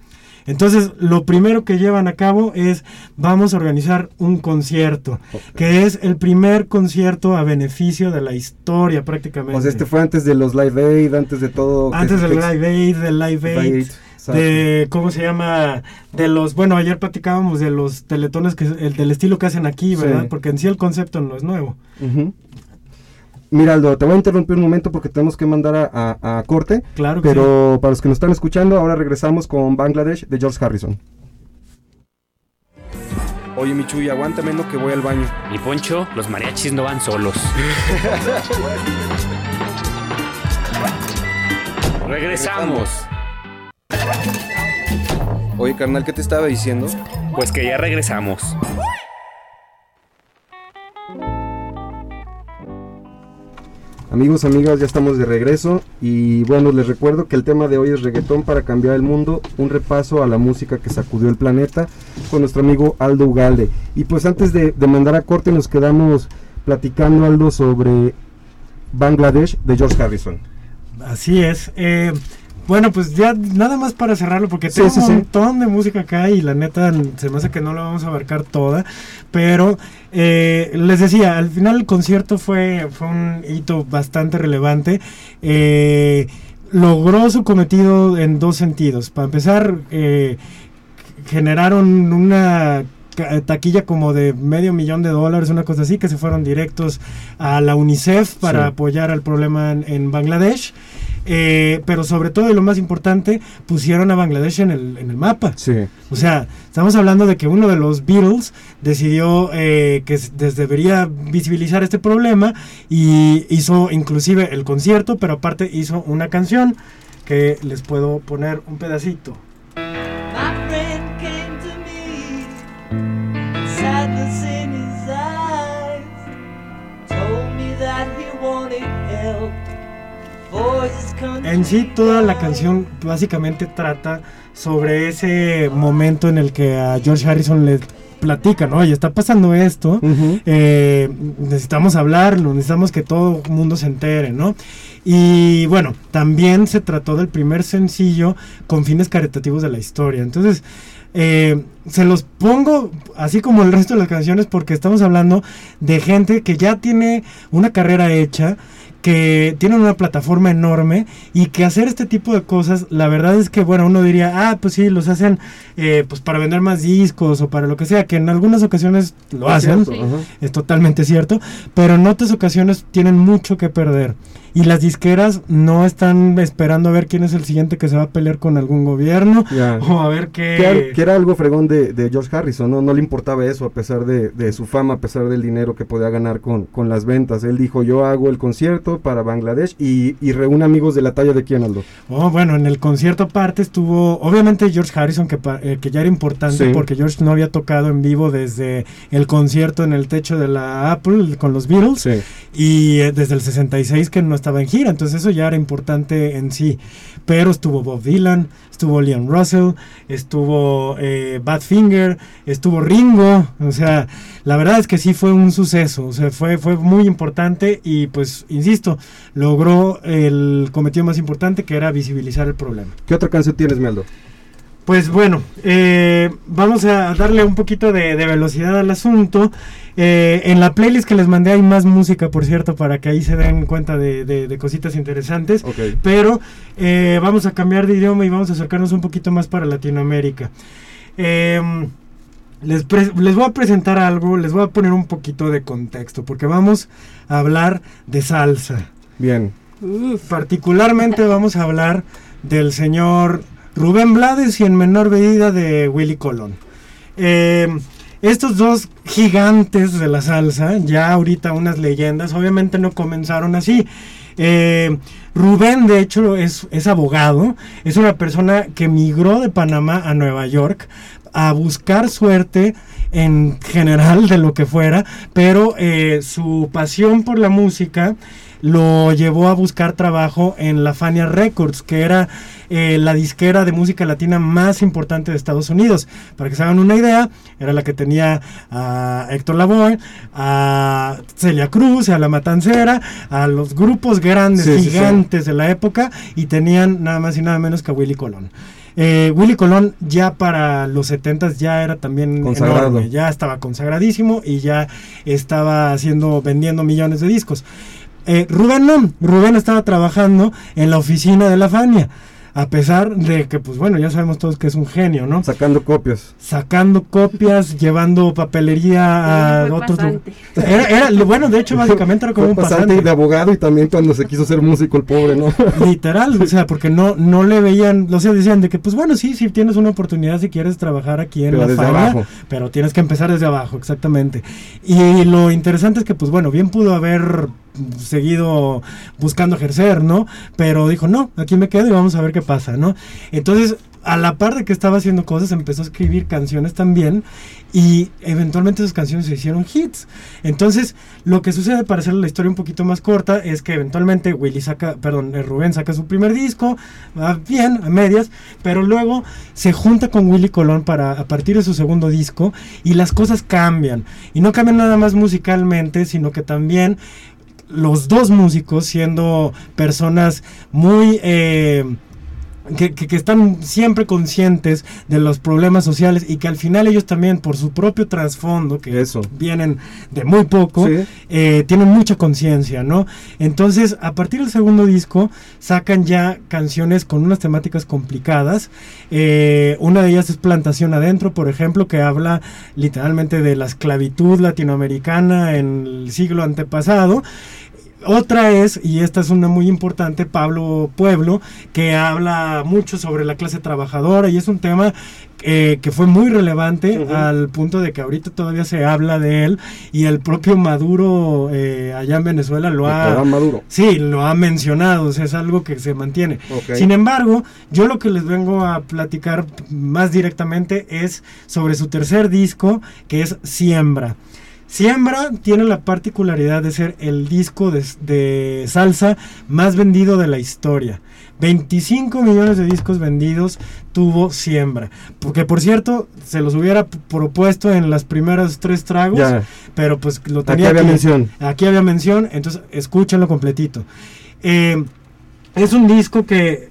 Entonces, lo primero que llevan a cabo es, vamos a organizar un concierto, que es el primer concierto a beneficio de la historia prácticamente. Pues este fue antes de los Live Aid, antes de todo. Antes del Live Aid, del Live Aid de cómo se llama de los bueno ayer platicábamos de los teletones que el del estilo que hacen aquí verdad porque en sí el concepto no es nuevo Mira, Aldo, te voy a interrumpir un momento porque tenemos que mandar a, corte. Claro Pero para los que nos están escuchando, ahora regresamos con Bangladesh de George Harrison. Oye, Michuy, aguántame no que voy al baño. Y Poncho, los mariachis no van solos. <laughs> Regresamos. Oye, carnal, ¿qué te estaba diciendo? Pues que ya regresamos. Amigos, amigas, ya estamos de regreso y bueno, les recuerdo que el tema de hoy es reggaetón para cambiar el mundo, un repaso a la música que sacudió el planeta con nuestro amigo Aldo Ugalde. Y pues antes de, mandar a corte nos quedamos platicando Aldo sobre Bangladesh de George Harrison. Así es. Eh, bueno, pues ya nada más para cerrarlo, porque tengo un montón de música acá y la neta se me hace que no la vamos a abarcar toda. Pero eh, les decía, al final el concierto fue, fue un hito bastante relevante. Eh, logró su cometido en dos sentidos. Para empezar, eh, generaron una taquilla como de medio millón de dólares, una cosa así, que se fueron directos a la UNICEF para apoyar al problema en Bangladesh. Eh, pero sobre todo y lo más importante, pusieron a Bangladesh en el, en el mapa. Sí. O sea, estamos hablando de que uno de los Beatles decidió eh, que debería visibilizar este problema y hizo inclusive el concierto, pero aparte hizo una canción que les puedo poner un pedacito. En sí, toda la canción básicamente trata sobre ese momento en el que a George Harrison le platican, oye, está pasando esto, eh, necesitamos hablarlo, necesitamos que todo el mundo se entere, ¿no? Y bueno, también se trató del primer sencillo con fines caritativos de la historia. Entonces, eh, se los pongo así como el resto de las canciones porque estamos hablando de gente que ya tiene una carrera hecha, que tienen una plataforma enorme y que hacer este tipo de cosas, la verdad es que, bueno, uno diría, ah, pues sí, los hacen eh, pues para vender más discos o para lo que sea, que en algunas ocasiones lo hacen, es totalmente cierto, pero en otras ocasiones tienen mucho que perder. Y las disqueras no están esperando a ver quién es el siguiente que se va a pelear con algún gobierno <laughs> o a ver qué... Que, era algo fregón de, de, George Harrison, ¿no? No le importaba eso a pesar de, de, su fama, a pesar del dinero que podía ganar con, con las ventas. Él dijo, yo hago el concierto para Bangladesh y, y reúne amigos de la talla de quién, Aldo. Oh, bueno, en el concierto aparte estuvo, obviamente George Harrison, que, eh, que ya era importante porque George no había tocado en vivo desde el concierto en el techo de la Apple con los Beatles y eh, desde el 66 que no estaba en gira, entonces eso ya era importante en sí. pero estuvo Bob Dylan, estuvo Leon Russell, estuvo eh, Badfinger, estuvo Ringo, o sea, la verdad es que sí fue un suceso, o sea, fue, fue muy importante y pues, insisto, logró el cometido más importante que era visibilizar el problema. ¿Qué otra canción tienes, Meldo? Pues bueno, eh, vamos a darle un poquito de, velocidad al asunto. Eh, en la playlist que les mandé hay más música, por cierto, para que ahí se den cuenta de, cositas interesantes. Pero eh, vamos a cambiar de idioma y vamos a acercarnos un poquito más para Latinoamérica. Em, les, les, voy a presentar algo, les voy a poner un poquito de contexto, porque vamos a hablar de salsa. Bien. particularmente vamos a hablar del señor Rubén Blades y en menor medida de Willy Colón. Eh, estos dos gigantes de la salsa, ya ahorita unas leyendas, obviamente no comenzaron así. Eh, Rubén, de hecho, es, es, abogado, es una persona que migró de Panamá a Nueva York a buscar suerte en general de lo que fuera, pero eh, su pasión por la música lo llevó a buscar trabajo en la Fania Records, que era eh, la disquera de música latina más importante de Estados Unidos. Para que se hagan una idea, era la que tenía a Héctor Lavoe, a Celia Cruz, a La Matancera, a los grupos grandes, gigantes de la época, y tenían nada más y nada menos que a Willy Colón. Eh, Willy Colón ya para los 70 ya era también enorme, ya estaba consagradísimo y ya estaba haciendo, vendiendo millones de discos. Eh, Rubén no, Rubén estaba trabajando en la oficina de la Fania a pesar de que, pues bueno, ya sabemos todos que es un genio, ¿no? Sacando copias. Sacando copias, <laughs> llevando papelería a otro... Era, bueno, de hecho, <laughs> básicamente era como un pasante. de abogado y también cuando se quiso ser músico el pobre, ¿no? <laughs> Literal, o sea, porque no, no le veían, o sea, decían de que, pues bueno, sí, si tienes una oportunidad si quieres trabajar aquí en la Fania, pero tienes que empezar desde abajo, exactamente. Y lo interesante es que, pues bueno, bien pudo haber seguido buscando ejercer, ¿no? Pero dijo, no, aquí me quedo y vamos a ver qué pasa, ¿no? Entonces, a la par de que estaba haciendo cosas, empezó a escribir canciones también y eventualmente esas canciones se hicieron hits. Entonces, lo que sucede para hacer la historia un poquito más corta es que eventualmente Willy saca, perdón, eh, Rubén saca su primer disco, va bien, a medias, pero luego se junta con Willy Colón para a partir de su segundo disco y las cosas cambian. Y no cambian nada más musicalmente, sino que también los dos músicos siendo personas muy... Eh, que, están siempre conscientes de los problemas sociales y que al final ellos también por su propio trasfondo, que Eso. vienen de muy poco, eh, tienen mucha conciencia, ¿no? Entonces, a partir del segundo disco, sacan ya canciones con unas temáticas complicadas. Eh, una de ellas es Plantación Adentro, por ejemplo, que habla literalmente de la esclavitud latinoamericana en el siglo antepasado. Otra es, y esta es una muy importante, Pablo Pueblo, que habla mucho sobre la clase trabajadora y es un tema eh, que fue muy relevante al punto de que ahorita todavía se habla de él y el propio Maduro eh, allá en Venezuela lo ha Maduro. sí lo ha mencionado o sea, es algo que se mantiene. Sin embargo yo lo que les vengo a platicar más directamente es sobre su tercer disco que es Siembra Siembra tiene la particularidad de ser el disco de, salsa más vendido de la historia. 25 millones de discos vendidos tuvo Siembra. Porque por cierto, se los hubiera propuesto en las primeras tres tragos, pero pues lo tenía aquí. había mención. Aquí había mención, entonces escúchenlo completito. Eh, es un disco que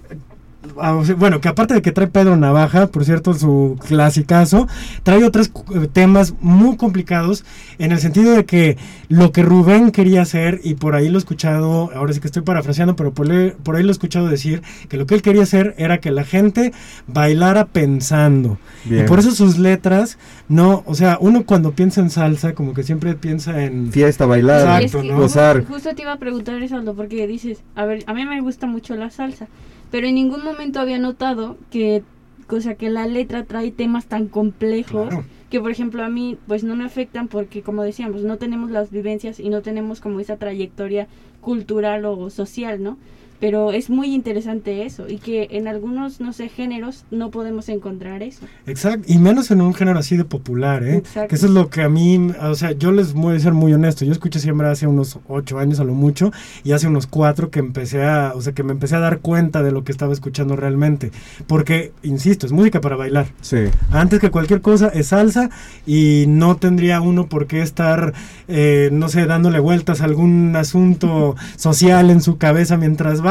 bueno, que aparte de que trae Pedro Navaja, por cierto, su clasicazo, trae otros eh, temas muy complicados en el sentido de que lo que Rubén quería hacer, y por ahí lo he escuchado, ahora sí que estoy parafraseando, pero por, ahí lo he escuchado decir, que lo que él quería hacer era que la gente bailara pensando. Y por eso sus letras, no, o sea, uno cuando piensa en salsa, como que siempre piensa en... Fiesta, bailar, gozar. Justo te iba a preguntar eso, porque dices, a ver, a mí me gusta mucho la salsa pero en ningún momento había notado que, cosa que la letra trae temas tan complejos que, por ejemplo, a mí pues no me afectan porque, como decíamos, no tenemos las vivencias y no tenemos como esa trayectoria cultural o social, ¿no? Pero es muy interesante eso y que en algunos, no sé, géneros no podemos encontrar eso. Exacto, y menos en un género así de popular, ¿eh? Exacto. Que eso es lo que a mí, o sea, yo les voy a ser muy honesto, yo escuché siempre hace unos ocho años a lo mucho y hace unos cuatro que empecé a, o sea, que me empecé a dar cuenta de lo que estaba escuchando realmente, porque, insisto, es música para bailar. Sí. Antes que cualquier cosa es salsa y no tendría uno por qué estar, eh, no sé, dándole vueltas a algún asunto <laughs> social en su cabeza mientras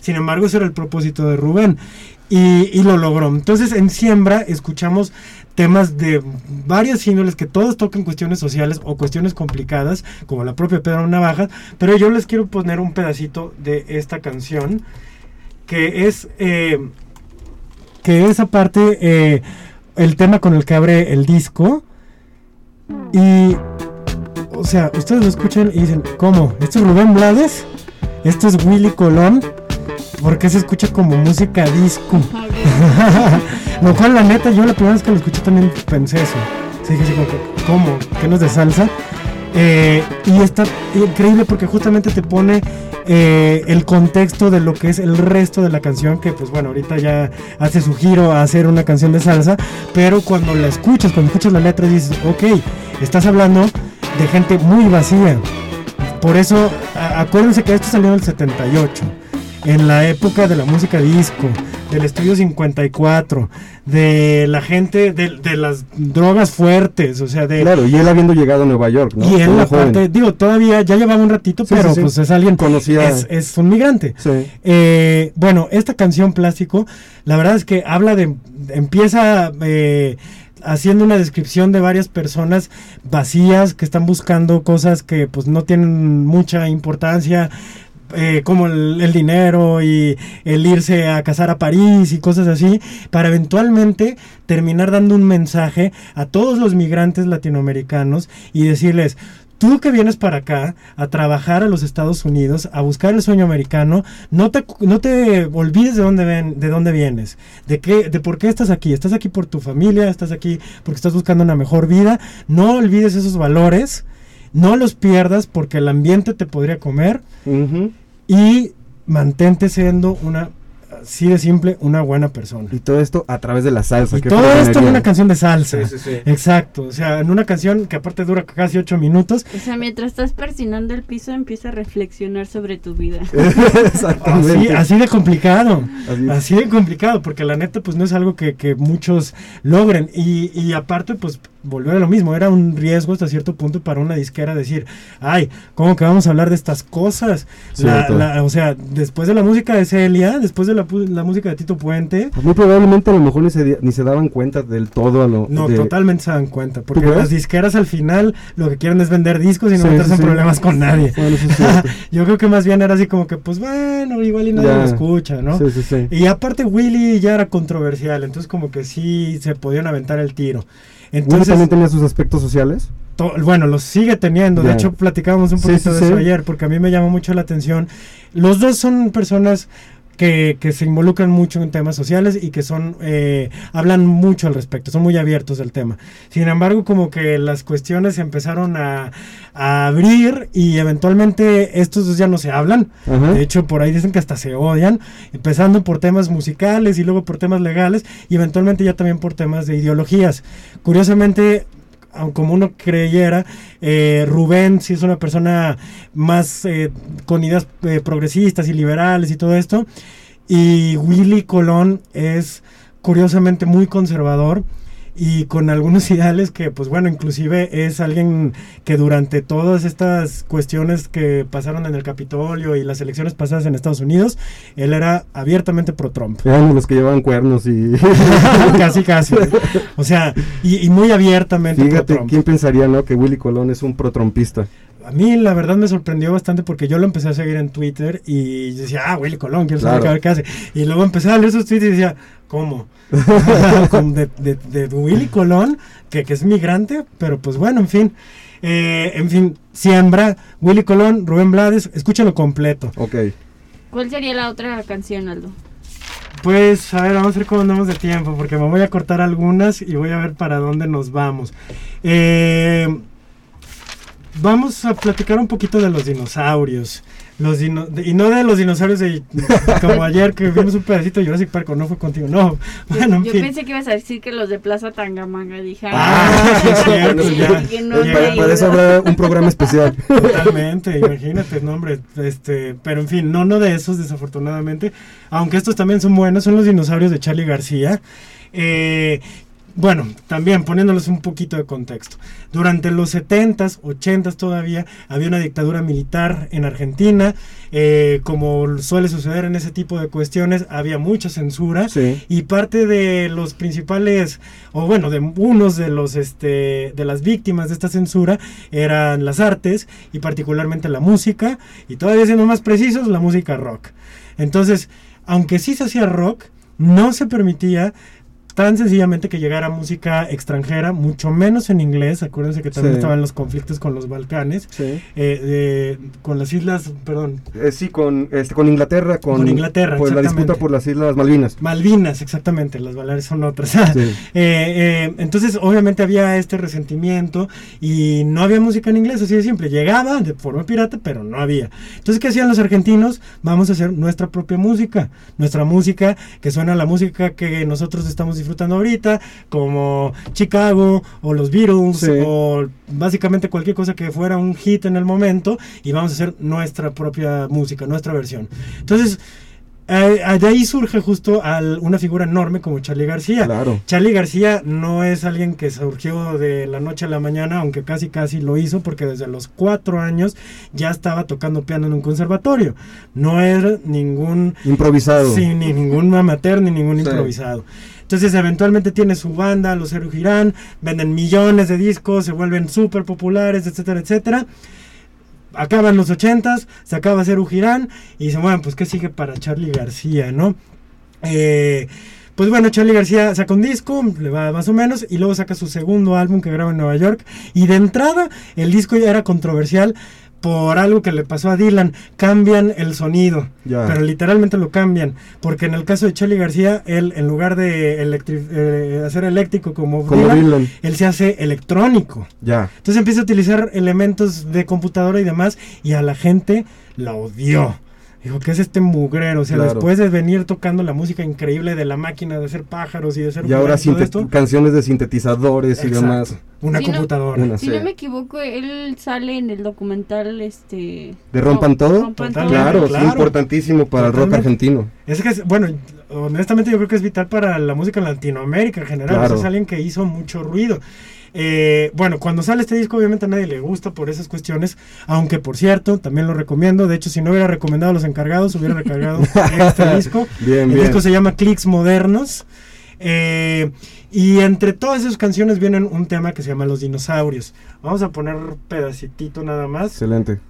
Sin embargo, ese era el propósito de Rubén y, y lo logró. Entonces, en Siembra escuchamos temas de varias índoles que todos tocan cuestiones sociales o cuestiones complicadas, como la propia Pedro Navajas, pero yo les quiero poner un pedacito de esta canción, que es, eh, que es aparte eh, el tema con el que abre el disco, y, o sea, ustedes lo escuchan y dicen, ¿cómo? ¿Esto es Rubén Blades? ¿Esto es Willy Colón? Porque se escucha como música disco. <laughs> lo cual, la neta, yo la primera vez que lo escuché también pensé eso. Sí, dije así como, que, ¿cómo? ¿Que no es de salsa? Eh, y está increíble porque justamente te pone eh, el contexto de lo que es el resto de la canción, que pues bueno, ahorita ya hace su giro a hacer una canción de salsa, pero cuando la escuchas, cuando escuchas la letra dices, ok, estás hablando de gente muy vacía. Por eso, acuérdense que esto salió en el 78 en la época de la música disco, del estudio 54, de la gente, de, de las drogas fuertes, o sea, de... Claro, y él habiendo llegado a Nueva York, ¿no? Y él, aparte, digo, todavía ya llevaba un ratito, Sí, pero sí, sí. pues es alguien Conocía- Es, es un migrante. Sí. Eh, bueno, esta canción Plástico, la verdad es que habla de. Empieza. eh, haciendo una descripción de varias personas vacías que están buscando cosas que pues no tienen mucha importancia eh, como el, el dinero y el irse a casar a París y cosas así, para eventualmente terminar dando un mensaje a todos los migrantes latinoamericanos y decirles, tú que vienes para acá a trabajar a los Estados Unidos, a buscar el sueño americano, no te, no te olvides de dónde, ven, de dónde vienes, de, qué, de por qué estás aquí. Estás aquí por tu familia, estás aquí porque estás buscando una mejor vida. No olvides esos valores, no los pierdas porque el ambiente te podría comer y mantente siendo una, así de simple, una buena persona. Y todo esto a través de la salsa. Y todo esto en una canción de salsa. Sí, sí, sí. Exacto. O sea, en una canción que aparte dura casi ocho minutos. O sea, mientras estás persinando el piso, empieza a reflexionar sobre tu vida. <laughs> Exactamente. Así, así de complicado. Así. Así de complicado. Porque la neta, pues no es algo que, que muchos logren. Y, y aparte, pues volver a lo mismo. Era un riesgo hasta cierto punto para una disquera decir, ay, ¿cómo que vamos a hablar de estas cosas? La- la- o sea, después de la música de Celia, después de la, la música de Tito Puente. Muy probablemente a lo mejor ni se, ni se daban cuenta del todo a lo No, de- totalmente se dan cuenta. Porque las disqueras al final lo que quieren es vender discos y no Sí, meterse en sí. problemas con nadie. Bueno. <laughs> Yo creo que más bien era así como que, pues bueno, igual y nadie Ya. lo escucha, ¿no? Sí, sí, sí. Y aparte Willy ya era controversial, entonces como que sí se podían aventar el tiro. Entonces, también tenía sus aspectos sociales. to- bueno, los sigue teniendo. De hecho, platicábamos un poquito sí, de eso sí. ayer, porque a mí me llamó mucho la atención. Los dos son personas que, que se involucran mucho en temas sociales y que son eh, hablan mucho al respecto, son muy abiertos del tema. Sin embargo, como que las cuestiones se empezaron a, a abrir y eventualmente estos dos ya no se hablan. De hecho, por ahí dicen que hasta se odian, empezando por temas musicales y luego por temas legales y eventualmente ya también por temas de ideologías. Curiosamente, como uno creyera, eh, Rubén sí es una persona más eh, con ideas eh, progresistas y liberales y todo esto. Y Willy Colón es curiosamente muy conservador y con algunos <laughs> ideales que, pues bueno, inclusive es alguien que durante todas estas cuestiones que pasaron en el Capitolio y las elecciones pasadas en Estados Unidos, él era abiertamente pro-Trump. Eran los que llevaban cuernos y... <laughs> casi, casi. O sea, y, y muy abiertamente Fíjate, pro-Trump. ¿quién pensaría, no? Que Willy Colón es un pro-trompista. A mí la verdad me sorprendió bastante porque yo lo empecé a seguir en Twitter y decía, ah, Willy Colón, quiero saber Claro. qué, qué hace. Y luego empecé a leer sus tweets y decía, ¿cómo? <laughs> <laughs> De- de Willy Colón, que, que es migrante, pero pues bueno, en fin. Eh, en fin, siembra, Willy Colón, Rubén Blades, escúchalo completo. Ok. ¿Cuál sería la otra canción, Aldo? Pues, a ver, vamos a ver cómo andamos de tiempo, porque me voy a cortar algunas y voy a ver para dónde nos vamos. Eh, vamos a platicar un poquito de los dinosaurios. Los dino y no de los dinosaurios de, como ayer que vimos un pedacito de Jurassic Park, no fue contigo, no. Bueno, en Yo fin. pensé que ibas a decir que los de Plaza Tangamanga. Dije, Ah, sí, es <laughs> cierto, sí, ya. que no para, eso habrá un programa especial. <laughs> Totalmente, imagínate, no, hombre, este, pero en fin, no, no de esos, desafortunadamente, aunque estos también son buenos, son los dinosaurios de Charlie García. Eh, bueno, también poniéndolos un poquito de contexto. Durante los 70s, 80s todavía, había una dictadura militar en Argentina. eh, como suele suceder en ese tipo de cuestiones, había mucha censura. Sí. Y parte de los principales, o bueno, de unos de los este de las víctimas de esta censura eran las artes y particularmente la música, y todavía siendo más precisos, la música rock. Entonces, aunque sí se hacía rock, no se permitía tan sencillamente que llegara música extranjera, mucho menos en inglés. Acuérdense que también Sí. estaban los conflictos con los Balcanes, Sí. eh, de- con las islas, perdón, Eh, sí, con, este, con Inglaterra, con, Con Inglaterra, por la disputa por las Islas Malvinas. Malvinas, exactamente, las Baleares son otras. <laughs> Sí. Eh, eh, entonces, obviamente había este resentimiento y no había música en inglés, así de simple. Llegaba de forma pirata, pero no había. Entonces, ¿qué hacían los argentinos? Vamos a hacer nuestra propia música. Nuestra música, que suena a la música que nosotros estamos disfrutando ahorita, como Chicago o los Beatles Sí. o básicamente cualquier cosa que fuera un hit en el momento y vamos a hacer nuestra propia música, nuestra versión. Entonces, eh, de ahí surge justo al- una figura enorme como Charlie García. Claro. Charlie García no es alguien que surgió de la noche a la mañana, aunque casi casi lo hizo, porque desde los cuatro años ya estaba tocando piano en un conservatorio. No era ningún Improvisado. Sí, ni ningún amateur ni ningún Sí. improvisado. Entonces eventualmente tiene su banda, los Eru Girán, venden millones de discos, se vuelven súper populares, etcétera, etcétera. Acaban los ochentas, se acaba Ceru Girán y dicen, bueno, pues qué sigue para Charlie García, ¿no? Eh, pues bueno, Charlie García saca un disco, le va más o menos, y luego saca su segundo álbum que graba en Nueva York. Y de entrada, el disco ya era controversial por algo que le pasó a Dylan. Cambian el sonido, pero literalmente lo cambian. Porque en el caso de Charlie García, él en lugar de eh, hacer eléctrico como, Como Dylan, Dylan. él se hace electrónico. Ya. Entonces empieza a utilizar elementos de computadora y demás, y a la gente la odió. Dijo, ¿qué es este mugrero? O sea, Claro. después de venir tocando la música increíble de la máquina de hacer pájaros y de hacer Y ahora todo sinte- esto, canciones de sintetizadores y demás. una no- computadora. Una, Si no me equivoco, él sale en el documental este... ¿De Rompan no, Todo? Rompan Total, Todo. Claro, Claro. es importantísimo para el rock argentino. Es que, es- bueno, honestamente yo creo que es vital para la música en Latinoamérica en general. Claro. O sea, es alguien que hizo mucho ruido. Eh, bueno, cuando sale este disco obviamente a nadie le gusta por esas cuestiones, aunque por cierto, también lo recomiendo. De hecho, si no hubiera recomendado a los encargados, hubiera recargado <laughs> este disco. Bien, El bien. disco se llama Clicks Modernos. Eh, y entre todas esas canciones vienen un tema que se llama Los Dinosaurios. Vamos a poner un pedacitito nada más. Excelente.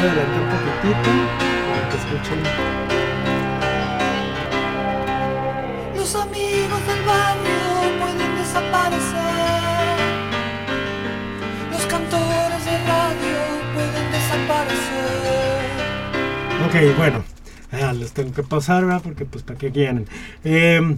Voy a adelantar un poquitito para que escuchen. Los amigos del barrio pueden desaparecer. Los cantores de radio pueden desaparecer. Ok, bueno. Ah, les tengo que pasar, ¿verdad? Porque pues para qué quieren. Eh,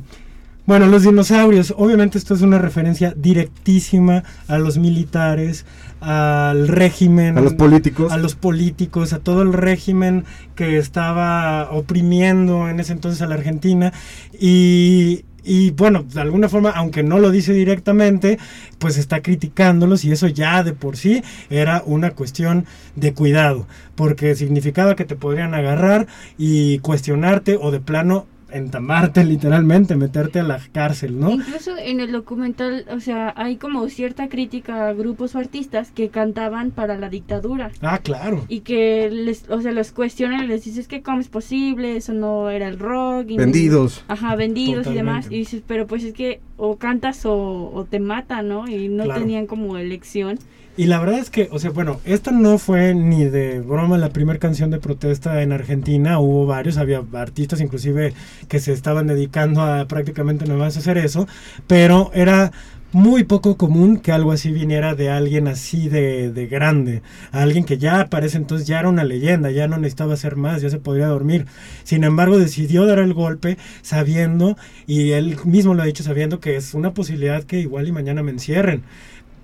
bueno, los dinosaurios. Obviamente esto es una referencia directísima a los militares, al régimen. A los políticos. A los políticos, a todo el régimen que estaba oprimiendo en ese entonces a la Argentina. Y, y bueno, de alguna forma, aunque no lo dice directamente, pues está criticándolos y eso ya de por sí era una cuestión de cuidado, porque significaba que te podrían agarrar y cuestionarte o de plano entamarte <laughs> literalmente, meterte a la cárcel, ¿no? Incluso en el documental, o sea, hay como cierta crítica a grupos o artistas que cantaban para la dictadura. Ah, claro. Y que les, o sea, los cuestionan y les dices que cómo es posible, eso no era el rock. y- Vendidos. Ajá, vendidos y demás. Totalmente. Y dices, pero pues es que o cantas o, o te matan, ¿no? Y no Claro. tenían como elección. Y la verdad es que, o sea, bueno, esta no fue ni de broma la primera canción de protesta en Argentina, hubo varios, había artistas inclusive que se estaban dedicando a prácticamente nada más hacer eso, pero era muy poco común que algo así viniera de alguien así de, de grande, alguien que ya parece entonces ya era una leyenda, ya no necesitaba hacer más, ya se podría dormir. Sin embargo, decidió dar el golpe sabiendo, y él mismo lo ha dicho sabiendo que es una posibilidad que igual y mañana me encierren.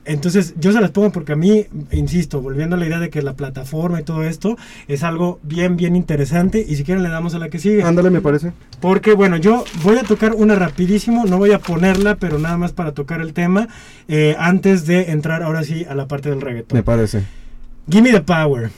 Entonces, yo se las pongo porque a mí, insisto, volviendo a la idea de que la plataforma y todo esto es algo bien, bien interesante. Y si quieren, le damos a la que sigue. Ándale, me parece. Porque, bueno, yo voy a tocar una rapidísimo, no voy a ponerla, pero nada más para tocar el tema, eh, antes de entrar ahora sí a la parte del reggaetón. Me parece. Gimme the Power.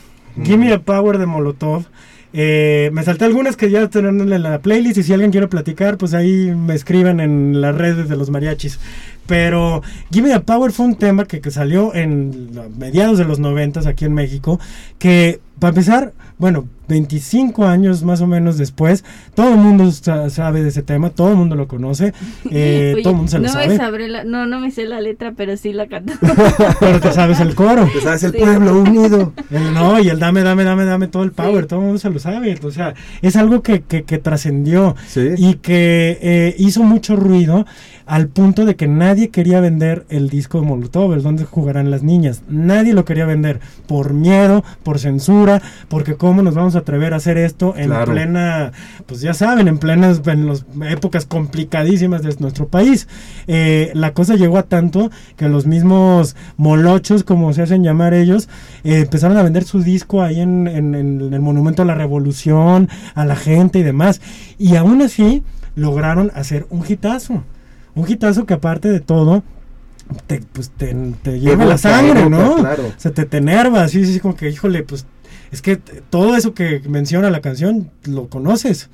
Gimme the Power de Molotov. Eh, me salté algunas que ya están en la playlist y si alguien quiere platicar, pues ahí me escriben en las redes de los mariachis. Pero Give Me the Power fue un tema que, que salió en mediados de los noventas aquí en México, que para empezar, bueno, 25 años más o menos después, todo el mundo sabe de ese tema, todo el mundo lo conoce, <laughs> eh, todo el mundo se no lo sabe. Me la, no, no me sé la letra, pero sí la canto. <laughs> pero te sabes el coro. Te sabes el pueblo unido. <laughs> El, no, y el dame, dame, dame, dame todo el power, todo el mundo se lo sabe. O sea, es algo que, que, que trascendió y que eh, hizo mucho ruido al punto de que nadie quería vender el disco de Molotov, el donde jugarán las niñas. Nadie lo quería vender por miedo, por censura, porque cómo nos vamos a atrever a hacer esto en plena, pues ya saben, en plenas en las épocas complicadísimas de nuestro país. Eh, la cosa llegó a tanto que los mismos molochos, como se hacen llamar ellos, eh, empezaron a vender su disco ahí en, en el Monumento a la Revolución, a la gente y demás. Y aún así lograron hacer un hitazo un hitazo que aparte de todo te, pues, te, lleva la sangre, ¿no? Claro. O sea, te, te enerva, así, así como que, híjole, pues es que todo eso que menciona la canción lo conoces.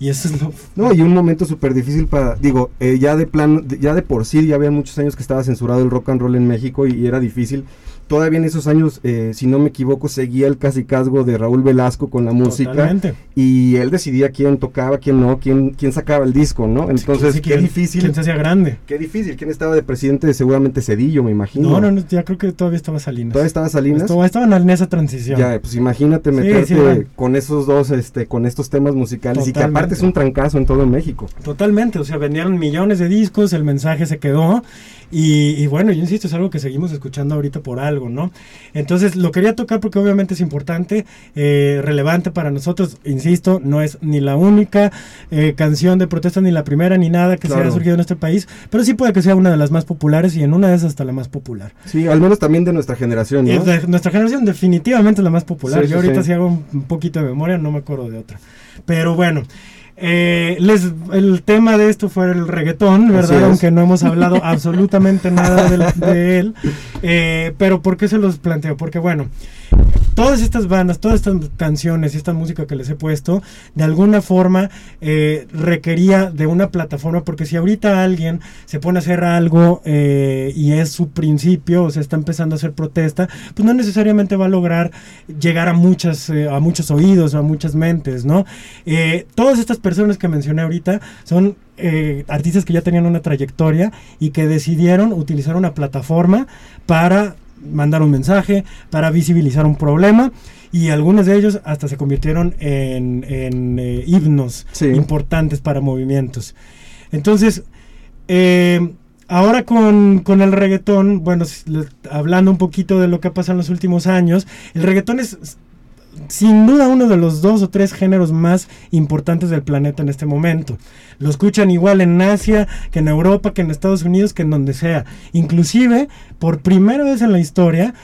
Y eso es lo... No, y un momento súper difícil para, digo, eh, ya de plan, ya de por sí, ya había muchos años que estaba censurado el rock and roll en México y era difícil todavía en esos años, eh, si no me equivoco, seguía el casicazgo de Raúl Velasco con la música. Y él decidía quién tocaba, quién no, quién, quién sacaba el disco, ¿no? Entonces, qué difícil. ¿Quién se hacía grande? Qué difícil. ¿Quién estaba de presidente? Seguramente Cedillo, me imagino. No, no, no ya creo que todavía estaba Salinas. ¿Todavía estaba Salinas? Estaba, estaban en esa transición. Ya, pues imagínate meterte con esos dos, este, con estos temas musicales y que aparte es un trancazo en todo México. Totalmente, o sea, vendieron millones de discos, el mensaje se quedó y, bueno, yo insisto, es algo que seguimos escuchando ahorita por algo, ¿no? Entonces lo quería tocar porque obviamente es importante, eh, relevante para nosotros, insisto, no es ni la única eh, canción de protesta, ni la primera, ni nada que se haya surgido en este país, pero sí puede que sea una de las más populares y en una de esas hasta la más popular. Sí, al menos también de nuestra generación, ¿no? De nuestra generación definitivamente es la más popular. yo ahorita si hago un poquito de memoria no me acuerdo de otra. Pero bueno. Eh, les, el tema de esto fue el reggaetón, ¿verdad? Aunque no hemos hablado <laughs> absolutamente nada de, él. Eh, pero ¿por qué se los planteo? Porque bueno, todas estas bandas, todas estas canciones y esta música que les he puesto, de alguna forma eh, requería de una plataforma, porque si ahorita alguien se pone a hacer algo eh, y es su principio, o se está empezando a hacer protesta, pues no necesariamente va a lograr llegar a muchas, eh, a muchos oídos, a muchas mentes, ¿no? todas estas personas que mencioné ahorita son artistas que ya tenían una trayectoria y que decidieron utilizar una plataforma para mandar un mensaje, para visibilizar un problema y algunos de ellos hasta se convirtieron en, eh, himnos importantes para movimientos. Entonces, eh, ahora con, con, el reggaetón, bueno, hablando un poquito de lo que ha pasado en los últimos años, el reggaetón es sin duda uno de los dos o tres géneros más importantes del planeta en este momento. Lo escuchan igual en Asia, que en Europa, que en Estados Unidos, que en donde sea. Inclusive, por primera vez en la historia,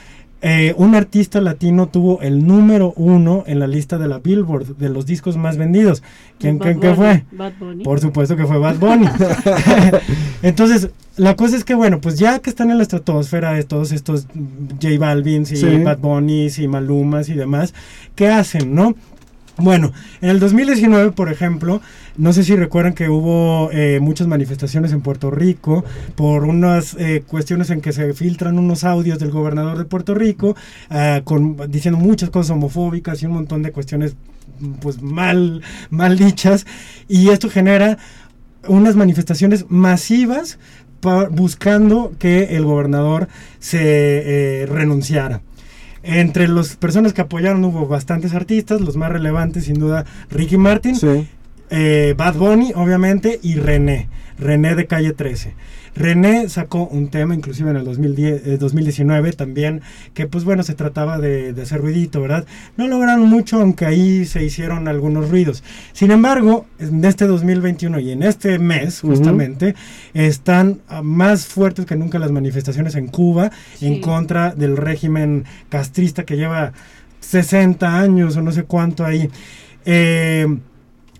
eh, un artista latino tuvo el número uno en la lista de la Billboard de los discos más vendidos. ¿Quién, qué fue? Bad Bunny. Por supuesto que fue Bad Bunny. <laughs> <laughs> Entonces, la cosa es que, bueno, pues ya que están en la estratosfera de todos estos J Balvin y Bad Bunny y Malumas y demás, ¿qué hacen, no? Bueno, en el 2019, por ejemplo, no sé si recuerdan que hubo eh, muchas manifestaciones en Puerto Rico por unas eh, cuestiones en que se filtran unos audios del gobernador de Puerto Rico ah, diciendo muchas cosas homofóbicas y un montón de cuestiones pues mal, mal dichas y esto genera unas manifestaciones masivas buscando que el gobernador se eh, renunciara. Entre las personas que apoyaron hubo bastantes artistas, los más relevantes sin duda Ricky Martin, eh, Bad Bunny obviamente y René. René de Calle 13. René sacó un tema, inclusive en el 2010, 2019 eh, también, que pues bueno, se trataba de, de, hacer ruidito, ¿verdad? No lograron mucho, aunque ahí se hicieron algunos ruidos. Sin embargo, en este 2021 y en este mes, justamente, están más fuertes que nunca las manifestaciones en Cuba sí. en contra del régimen castrista que lleva 60 años o no sé cuánto ahí. Eh,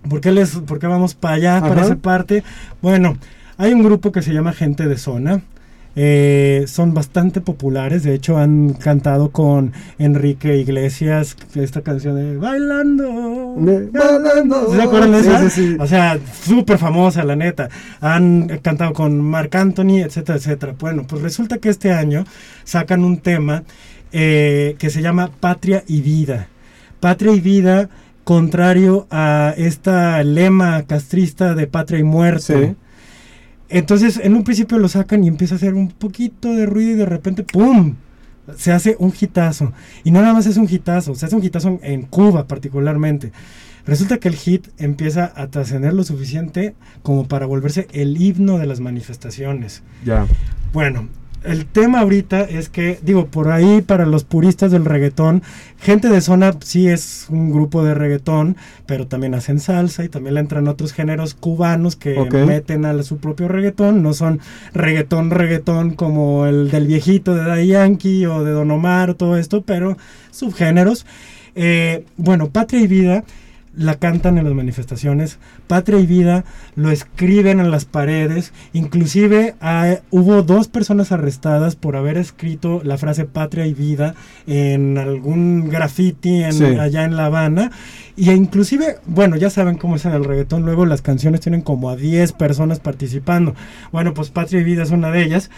¿por, qué les, ¿Por qué vamos para allá, Ajá. para esa parte? Bueno, hay un grupo que se llama Gente de Zona. Eh, son bastante populares, de hecho han cantado con Enrique Iglesias esta canción de Bailando. Bailando. ¿Se acuerdan de esa? Sí, sí, sí. O sea, súper famosa, la neta. Han cantado con Marc Anthony, etcétera, etcétera. Bueno, pues resulta que este año sacan un tema eh, que se llama Patria y Vida. Patria y Vida, contrario a esta lema castrista de patria y muerte. Entonces, en un principio lo sacan y empieza a hacer un poquito de ruido y de repente, ¡pum! Se hace un hitazo. Y no nada más es un hitazo, se hace un hitazo en Cuba particularmente. Resulta que el hit empieza a trascender lo suficiente como para volverse el himno de las manifestaciones. Ya. Bueno, el tema ahorita es que, digo, por ahí para los puristas del reggaetón, gente de zona sí es un grupo de reggaetón, pero también hacen salsa y también le entran otros géneros cubanos que okay. meten a su propio reggaetón, no son reggaetón, reggaetón como el del viejito de Daddy Yankee o de Don Omar, todo esto, pero subgéneros. Eh, bueno, Patria y Vida la cantan en las manifestaciones, Patria y Vida lo escriben en las paredes, inclusive hay, hubo dos personas arrestadas por haber escrito la frase Patria y Vida en algún graffiti en, sí. allá en La Habana, y inclusive, bueno, ya saben cómo es en el reggaetón, luego las canciones tienen como a 10 personas participando, bueno, pues Patria y Vida es una de ellas,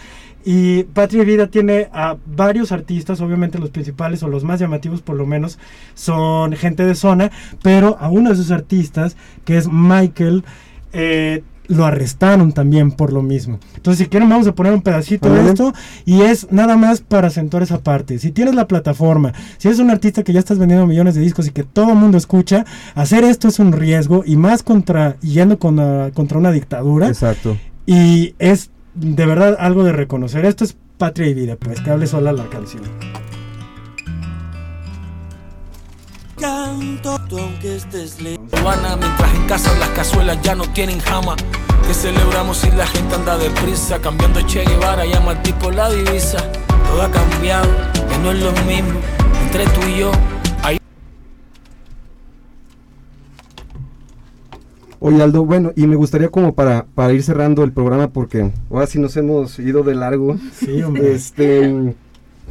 y Patria y Vida tiene a varios artistas, obviamente los principales o los más llamativos por lo menos son gente de zona, pero a uno de sus artistas, que es Michael, eh, lo arrestaron también por lo mismo. Entonces, si quieren, vamos a poner un pedacito de esto y es nada más para acentuar esa parte. Si tienes la plataforma, si eres un artista que ya estás vendiendo millones de discos y que todo el mundo escucha, hacer esto es un riesgo y más contra yendo con, uh, contra una dictadura. Exacto. Y es de verdad algo de reconocer. Esto es Patria y Vida, pues que hable sola la canción. Canto, aunque estés lejos. mientras en casa las cazuelas ya no tienen jama. Que celebramos si la gente anda deprisa. Cambiando Che Guevara, llama al tipo la divisa. Todo ha cambiado, ya no es lo mismo. Entre tú y yo, hay Oye Aldo, bueno, y me gustaría como para, para ir cerrando el programa porque ahora sí nos hemos ido de largo. Sí, hombre. Este,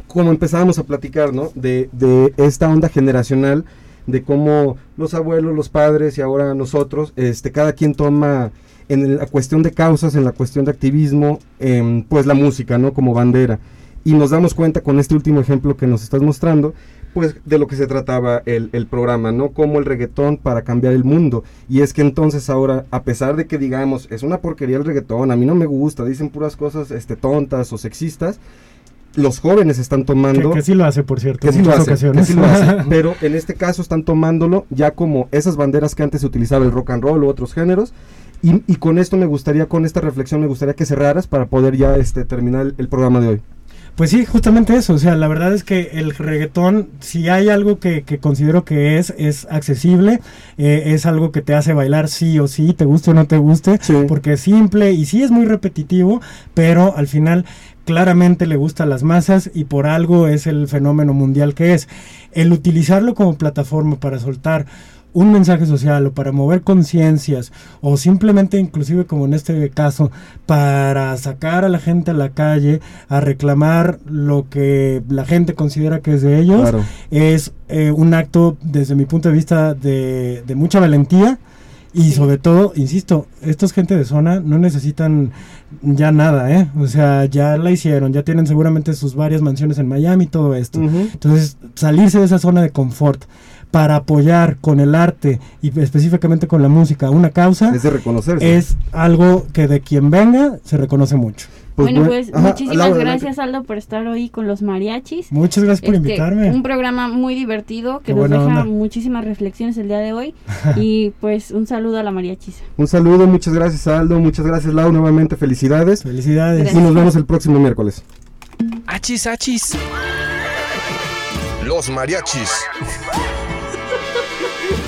como empezábamos a platicar, ¿no? De, de esta onda generacional, de cómo los abuelos, los padres y ahora nosotros, este, cada quien toma en la cuestión de causas, en la cuestión de activismo, eh, pues la música, ¿no? Como bandera. Y nos damos cuenta con este último ejemplo que nos estás mostrando, pues de lo que se trataba el, el, programa, ¿no? Como el reggaetón para cambiar el mundo. Y es que entonces ahora, a pesar de que digamos, es una porquería el reggaetón, a mí no me gusta, dicen puras cosas este, tontas o sexistas, los jóvenes están tomando... Que, que sí lo hace, por cierto, que sí lo hace, ocasiones. Que sí lo hace, pero en este caso están tomándolo ya como esas banderas que antes se utilizaba el rock and roll u otros géneros. Y, y con esto me gustaría, con esta reflexión, me gustaría que cerraras para poder ya este, terminar el, el programa de hoy. Pues sí, justamente eso. O sea, la verdad es que el reggaetón, si hay algo que, que considero que es, es accesible, eh, es algo que te hace bailar sí o sí, te guste o no te guste, Sí. porque es simple y sí es muy repetitivo, pero al final claramente le gusta a las masas y por algo es el fenómeno mundial que es. El utilizarlo como plataforma para soltar un mensaje social o para mover conciencias o simplemente inclusive como en este caso para sacar a la gente a la calle a reclamar lo que la gente considera que es de ellos Claro. es eh, un acto desde mi punto de vista de, de mucha valentía y sobre todo, insisto, estos gente de zona no necesitan ya nada, ¿eh? O sea, ya la hicieron, ya tienen seguramente sus varias mansiones en Miami y todo esto. Entonces, salirse de esa zona de confort para apoyar con el arte y específicamente con la música una causa Es de reconocerse. es algo que de quien venga se reconoce mucho. Pues bueno, bue- pues ajá, muchísimas Laura, adelante. gracias Aldo por estar hoy con los mariachis. Muchas gracias por Este, invitarme. Un programa muy divertido que Qué nos deja onda. muchísimas reflexiones el día de hoy. <laughs> y pues un saludo a la mariachisa. Un saludo, muchas gracias Aldo, muchas gracias Lau, nuevamente felicidades. Felicidades. Y nos vemos el próximo miércoles. Achis, achis. Los mariachis.